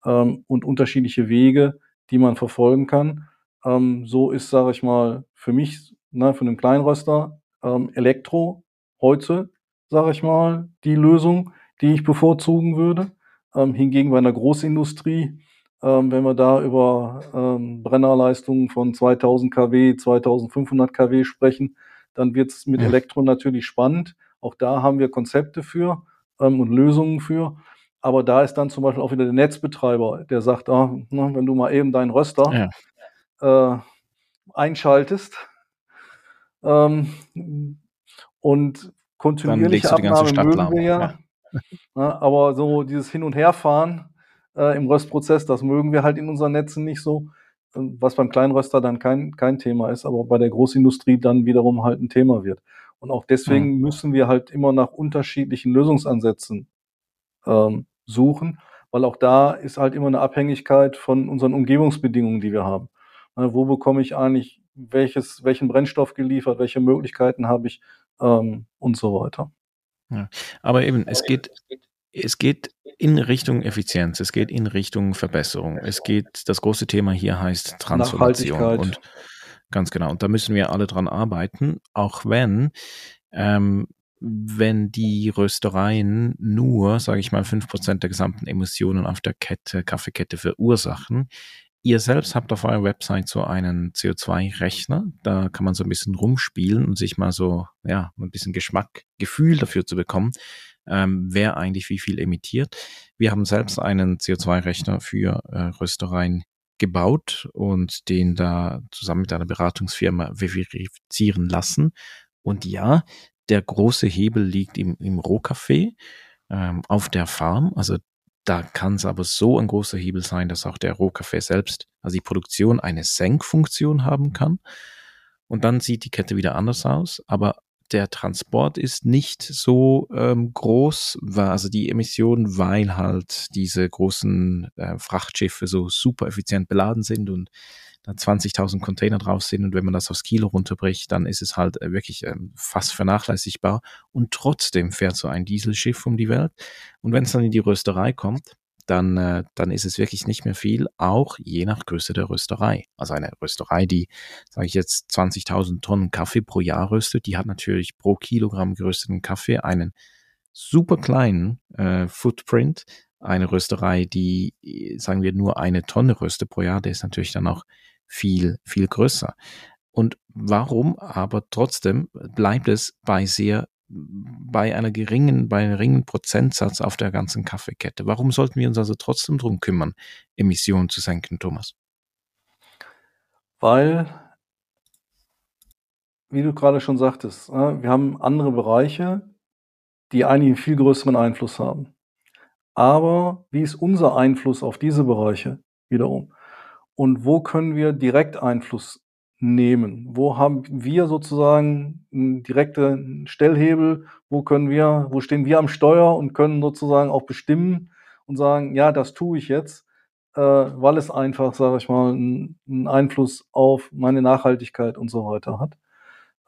ähm, und unterschiedliche Wege, die man verfolgen kann. Ähm, so ist, sage ich mal, für mich, ne, für einen Kleinröster, ähm, Elektro heute sage ich mal, die Lösung, die ich bevorzugen würde. Ähm, hingegen bei einer Großindustrie, ähm, wenn wir da über ähm, Brennerleistungen von 2000 kW, 2500 kW sprechen, dann wird es mit. Elektro natürlich spannend. Auch da haben wir Konzepte für ähm, und Lösungen für. Aber da ist dann zum Beispiel auch wieder der Netzbetreiber, der sagt, ah, na, wenn du mal eben deinen Röster ja. äh, einschaltest ähm, und kontinuierliche Abnahme mögen wir ja. ja. ja. aber so dieses Hin- und Herfahren äh, im Röstprozess, das mögen wir halt in unseren Netzen nicht so. Ähm, was beim Kleinröster dann kein, kein Thema ist, aber bei der Großindustrie dann wiederum halt ein Thema wird. Und auch deswegen mhm. müssen wir halt immer nach unterschiedlichen Lösungsansätzen ähm, suchen, weil auch da ist halt immer eine Abhängigkeit von unseren Umgebungsbedingungen, die wir haben. Äh, wo bekomme ich eigentlich welches, welchen Brennstoff geliefert, welche Möglichkeiten habe ich ähm, und so weiter. Ja, aber eben, es geht, es geht in Richtung Effizienz, es geht in Richtung Verbesserung, es geht, das große Thema hier heißt Transformation und Ganz genau. Und da müssen wir alle dran arbeiten, auch wenn ähm, wenn die Röstereien nur, sage ich mal, fünf Prozent der gesamten Emissionen auf der Kette, Kaffeekette verursachen. Ihr selbst habt auf eurer Website so einen CO2-Rechner. Da kann man so ein bisschen rumspielen und sich mal so, ja, ein bisschen Geschmack, Gefühl dafür zu bekommen, ähm, wer eigentlich wie viel emittiert. Wir haben selbst einen CO2-Rechner für äh, Röstereien gebaut und den da zusammen mit einer Beratungsfirma verifizieren lassen. Und ja, der große Hebel liegt im, im Rohkaffee ähm, auf der Farm. Also da kann es aber so ein großer Hebel sein, dass auch der Rohkaffee selbst, also die Produktion eine Senkfunktion haben kann. Und dann sieht die Kette wieder anders aus. Aber der Transport ist nicht so ähm, groß, war also die Emissionen, weil halt diese großen äh, Frachtschiffe so super effizient beladen sind und 20.000 Container drauf sind und wenn man das aufs Kilo runterbricht, dann ist es halt äh, wirklich ähm, fast vernachlässigbar und trotzdem fährt so ein Dieselschiff um die Welt und wenn es dann in die Rösterei kommt, dann, äh, dann ist es wirklich nicht mehr viel, auch je nach Größe der Rösterei. Also eine Rösterei, die, sage ich jetzt, 20.000 Tonnen Kaffee pro Jahr röstet, die hat natürlich pro Kilogramm gerösteten Kaffee einen super kleinen äh, Footprint. Eine Rösterei, die, sagen wir, nur eine Tonne röstet pro Jahr, der ist natürlich dann auch viel, viel größer. Und warum aber trotzdem bleibt es bei sehr, bei einer geringen, bei einem geringen Prozentsatz auf der ganzen Kaffeekette? Warum sollten wir uns also trotzdem darum kümmern, Emissionen zu senken, Thomas? Weil, wie du gerade schon sagtest, ne, wir haben andere Bereiche, die einen viel größeren Einfluss haben. Aber wie ist unser Einfluss auf diese Bereiche wiederum? Und wo können wir direkt Einfluss nehmen? Wo haben wir sozusagen einen direkten Stellhebel? Wo können wir, wo stehen wir am Steuer und können sozusagen auch bestimmen und sagen, ja, das tue ich jetzt, äh, weil es einfach, sage ich mal, einen Einfluss auf meine Nachhaltigkeit und so weiter hat.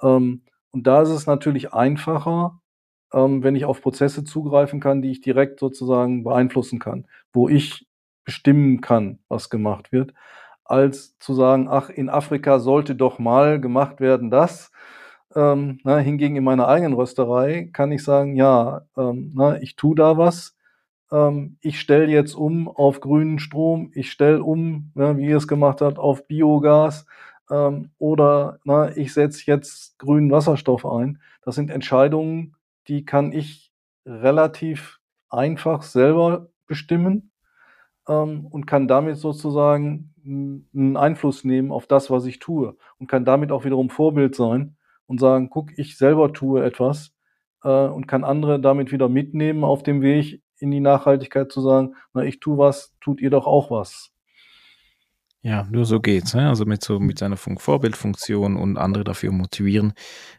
Ähm, und da ist es natürlich einfacher, ähm, wenn ich auf Prozesse zugreifen kann, die ich direkt sozusagen beeinflussen kann, wo ich bestimmen kann, was gemacht wird, als zu sagen, ach, in Afrika sollte doch mal gemacht werden das. Ähm, na, hingegen in meiner eigenen Rösterei kann ich sagen, ja, ähm, na, ich tue da was. Ähm, ich stelle jetzt um auf grünen Strom, ich stelle um, ja, wie ihr es gemacht habt, auf Biogas ähm, oder na, ich setze jetzt grünen Wasserstoff ein. Das sind Entscheidungen, die kann ich relativ einfach selber bestimmen ähm, und kann damit sozusagen einen Einfluss nehmen auf das, was ich tue und kann damit auch wiederum Vorbild sein und sagen, guck, ich selber tue etwas äh, und kann andere damit wieder mitnehmen auf dem Weg in die Nachhaltigkeit zu sagen, na, ich tue was, tut ihr doch auch was. Ja, nur so geht's. Ne? Also mit so mit seiner Vorbildfunktion und andere dafür motivieren,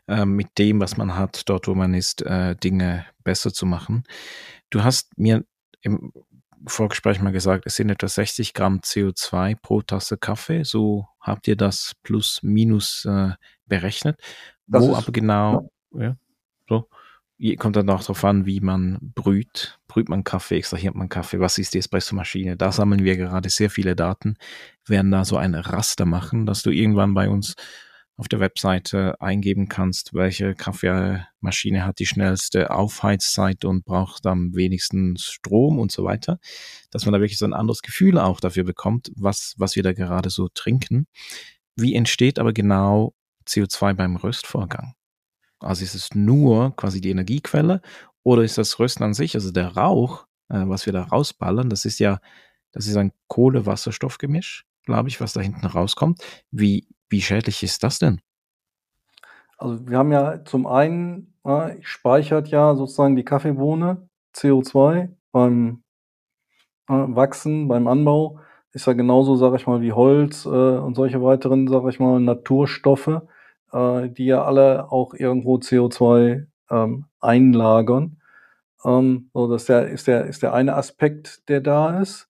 äh, mit dem, was man hat, dort wo man ist, äh, Dinge besser zu machen. Du hast mir im Vorgespräch mal gesagt, es sind etwa 60 Gramm CO2 pro Tasse Kaffee. So habt ihr das plus minus äh, berechnet. Das Wo aber genau, ja. ja, so, kommt dann auch darauf an, wie man brüht. Brüht man Kaffee, extrahiert man Kaffee, was ist die Espresso-Maschine? Da sammeln wir gerade sehr viele Daten, werden da so ein Raster machen, dass du irgendwann bei uns auf der Webseite eingeben kannst, welche Kaffeemaschine hat die schnellste Aufheizzeit und braucht am wenigsten Strom und so weiter, dass man da wirklich so ein anderes Gefühl auch dafür bekommt, was, was wir da gerade so trinken. Wie entsteht aber genau CO2 beim Röstvorgang? Also ist es nur quasi die Energiequelle oder ist das Rösten an sich, also der Rauch, äh, was wir da rausballern, das ist ja, das ist ein Kohle-Wasserstoff-Gemisch, glaube ich, was da hinten rauskommt. Wie, wie schädlich ist das denn? Also wir haben ja zum einen, äh, speichert ja sozusagen die Kaffeebohne CO2 beim äh, Wachsen, beim Anbau. Ist ja genauso, sage ich mal, wie Holz äh, und solche weiteren, sage ich mal, Naturstoffe, äh, die ja alle auch irgendwo CO2 ähm, einlagern. Ähm, so, das ist der, ist, der, ist der eine Aspekt, der da ist.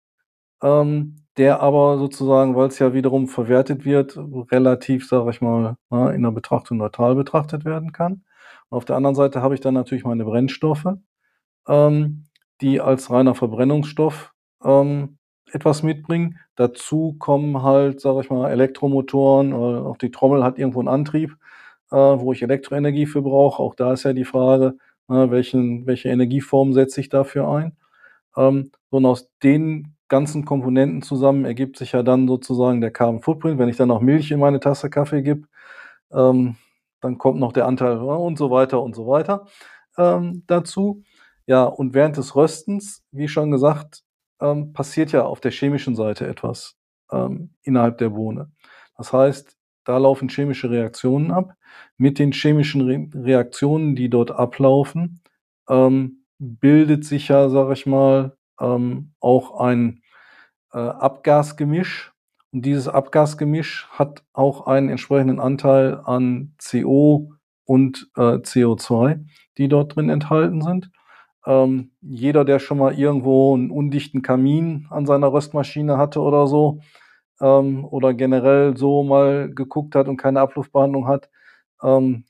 Ähm, der aber sozusagen, weil es ja wiederum verwertet wird, relativ, sage ich mal, ne, in der Betrachtung neutral betrachtet werden kann. Und auf der anderen Seite habe ich dann natürlich meine Brennstoffe, ähm, die als reiner Verbrennungsstoff ähm, etwas mitbringen. Dazu kommen halt, sage ich mal, Elektromotoren, auch die Trommel hat irgendwo einen Antrieb, äh, wo ich Elektroenergie für brauche. Auch da ist ja die Frage, äh, welchen, welche Energieform setze ich dafür ein. Ähm, und aus den ganzen Komponenten zusammen ergibt sich ja dann sozusagen der Carbon Footprint. Wenn ich dann noch Milch in meine Tasse Kaffee gebe, ähm, dann kommt noch der Anteil und so weiter und so weiter ähm, dazu. Ja, und während des Röstens, wie schon gesagt, ähm, passiert ja auf der chemischen Seite etwas ähm, innerhalb der Bohne. Das heißt, da laufen chemische Reaktionen ab. Mit den chemischen Re Reaktionen, die dort ablaufen, ähm, bildet sich ja, sage ich mal, ähm, auch ein äh, Abgasgemisch. Und dieses Abgasgemisch hat auch einen entsprechenden Anteil an CO und äh, CO2, die dort drin enthalten sind. Ähm, jeder, der schon mal irgendwo einen undichten Kamin an seiner Röstmaschine hatte oder so, ähm, oder generell so mal geguckt hat und keine Abluftbehandlung hat, ähm,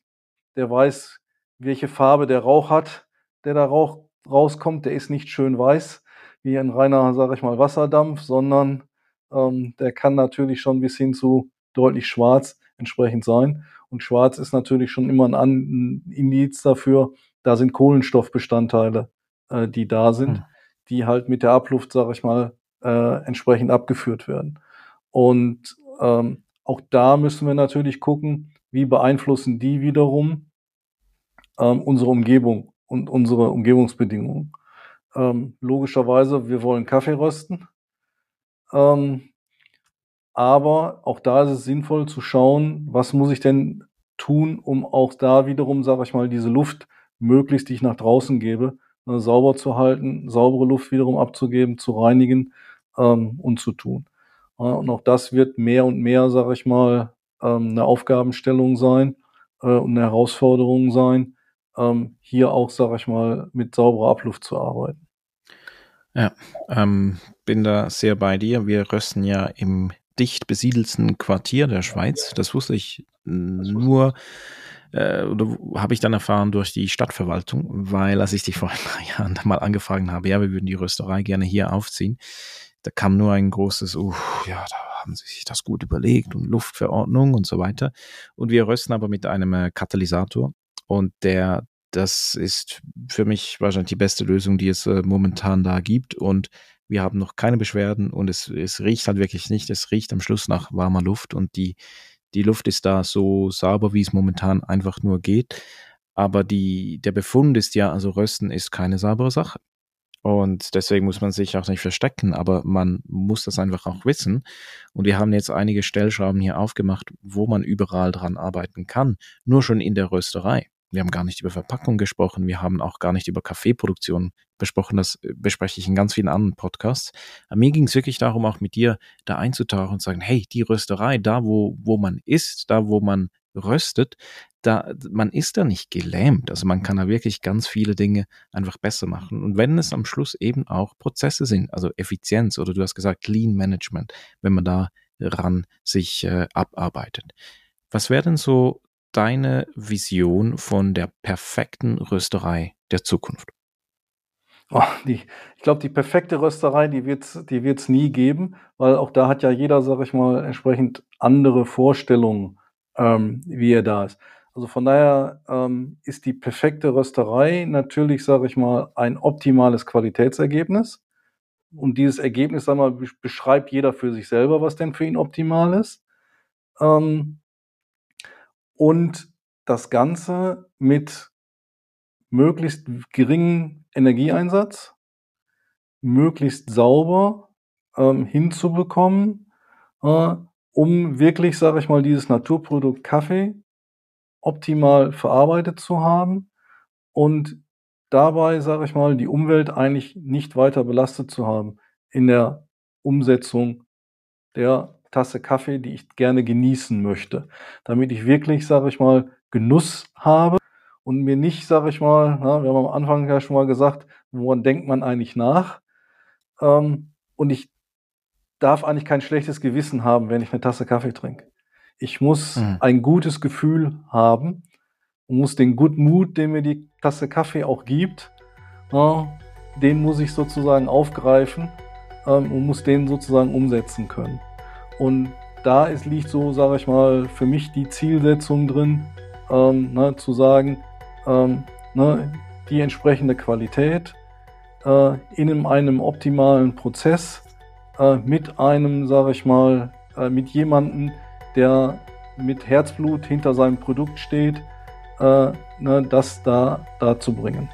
der weiß, welche Farbe der Rauch hat, der da Rauch rauskommt. Der ist nicht schön weiß, wie ein reiner, sage ich mal, Wasserdampf, sondern ähm, der kann natürlich schon bis hin zu deutlich schwarz entsprechend sein. Und schwarz ist natürlich schon immer ein, ein Indiz dafür, da sind Kohlenstoffbestandteile, äh, die da sind, hm. die halt mit der Abluft, sage ich mal, äh, entsprechend abgeführt werden. Und ähm, auch da müssen wir natürlich gucken, wie beeinflussen die wiederum ähm, unsere Umgebung und unsere Umgebungsbedingungen. Ähm, logischerweise, wir wollen Kaffee rösten. Ähm, aber auch da ist es sinnvoll zu schauen, was muss ich denn tun, um auch da wiederum, sage ich mal, diese Luft möglichst, die ich nach draußen gebe, äh, sauber zu halten, saubere Luft wiederum abzugeben, zu reinigen ähm, und zu tun. Äh, und auch das wird mehr und mehr, sage ich mal, ähm, eine Aufgabenstellung sein äh, und eine Herausforderung sein, ähm, hier auch, sage ich mal, mit sauberer Abluft zu arbeiten. Ja, ähm, bin da sehr bei dir. Wir rösten ja im dicht besiedelsten Quartier der Schweiz. Das wusste ich nur äh, oder habe ich dann erfahren durch die Stadtverwaltung, weil als ich dich vor ein paar Jahren mal angefragt habe, ja, wir würden die Rösterei gerne hier aufziehen, da kam nur ein großes, uh, ja, da haben sie sich das gut überlegt und Luftverordnung und so weiter. Und wir rösten aber mit einem äh, Katalysator und der, das ist für mich wahrscheinlich die beste Lösung, die es äh, momentan da gibt und wir haben noch keine Beschwerden und es, es riecht halt wirklich nicht. Es riecht am Schluss nach warmer Luft und die, die Luft ist da so sauber, wie es momentan einfach nur geht. Aber die, der Befund ist ja, also Rösten ist keine saubere Sache. Und deswegen muss man sich auch nicht verstecken, aber man muss das einfach auch wissen. Und wir haben jetzt einige Stellschrauben hier aufgemacht, wo man überall dran arbeiten kann. Nur schon in der Rösterei. Wir haben gar nicht über Verpackung gesprochen. Wir haben auch gar nicht über Kaffeeproduktion besprochen. Das äh, bespreche ich in ganz vielen anderen Podcasts. Aber mir ging es wirklich darum, auch mit dir da einzutauchen und zu sagen, hey, die Rösterei, da wo, wo man isst, da wo man röstet, da, man ist da nicht gelähmt. Also man kann da wirklich ganz viele Dinge einfach besser machen. Und wenn es am Schluss eben auch Prozesse sind, also Effizienz oder du hast gesagt Lean Management, wenn man da ran sich äh, abarbeitet. Was wäre denn so deine Vision von der perfekten Rösterei der Zukunft? Oh, die, ich glaube, die perfekte Rösterei, die wird es die wird's nie geben, weil auch da hat ja jeder, sag ich mal, entsprechend andere Vorstellungen, ähm, wie er da ist. Also von daher ähm, ist die perfekte Rösterei natürlich, sage ich mal, ein optimales Qualitätsergebnis. Und dieses Ergebnis, sag mal, beschreibt jeder für sich selber, was denn für ihn optimal ist. Ähm, und das Ganze mit möglichst geringem Energieeinsatz, möglichst sauber ähm, hinzubekommen, äh, um wirklich, sage ich mal, dieses Naturprodukt Kaffee optimal verarbeitet zu haben und dabei, sage ich mal, die Umwelt eigentlich nicht weiter belastet zu haben in der Umsetzung der Tasse Kaffee, die ich gerne genießen möchte, damit ich wirklich, sage ich mal, Genuss habe und mir nicht, sage ich mal, na, wir haben am Anfang ja schon mal gesagt, woran denkt man eigentlich nach? Ähm, und ich darf eigentlich kein schlechtes Gewissen haben, wenn ich eine Tasse Kaffee trinke. Ich muss mhm. ein gutes Gefühl haben und muss den Good Mood, den mir die Tasse Kaffee auch gibt, na, den muss ich sozusagen aufgreifen ähm, und muss den sozusagen umsetzen können. Und da ist, liegt so, sage ich mal, für mich die Zielsetzung drin, ähm, ne, zu sagen, ähm, ne, die entsprechende Qualität äh, in einem optimalen Prozess äh, mit einem, sage ich mal, äh, mit jemandem, der mit Herzblut hinter seinem Produkt steht, äh, ne, das da, da zu bringen.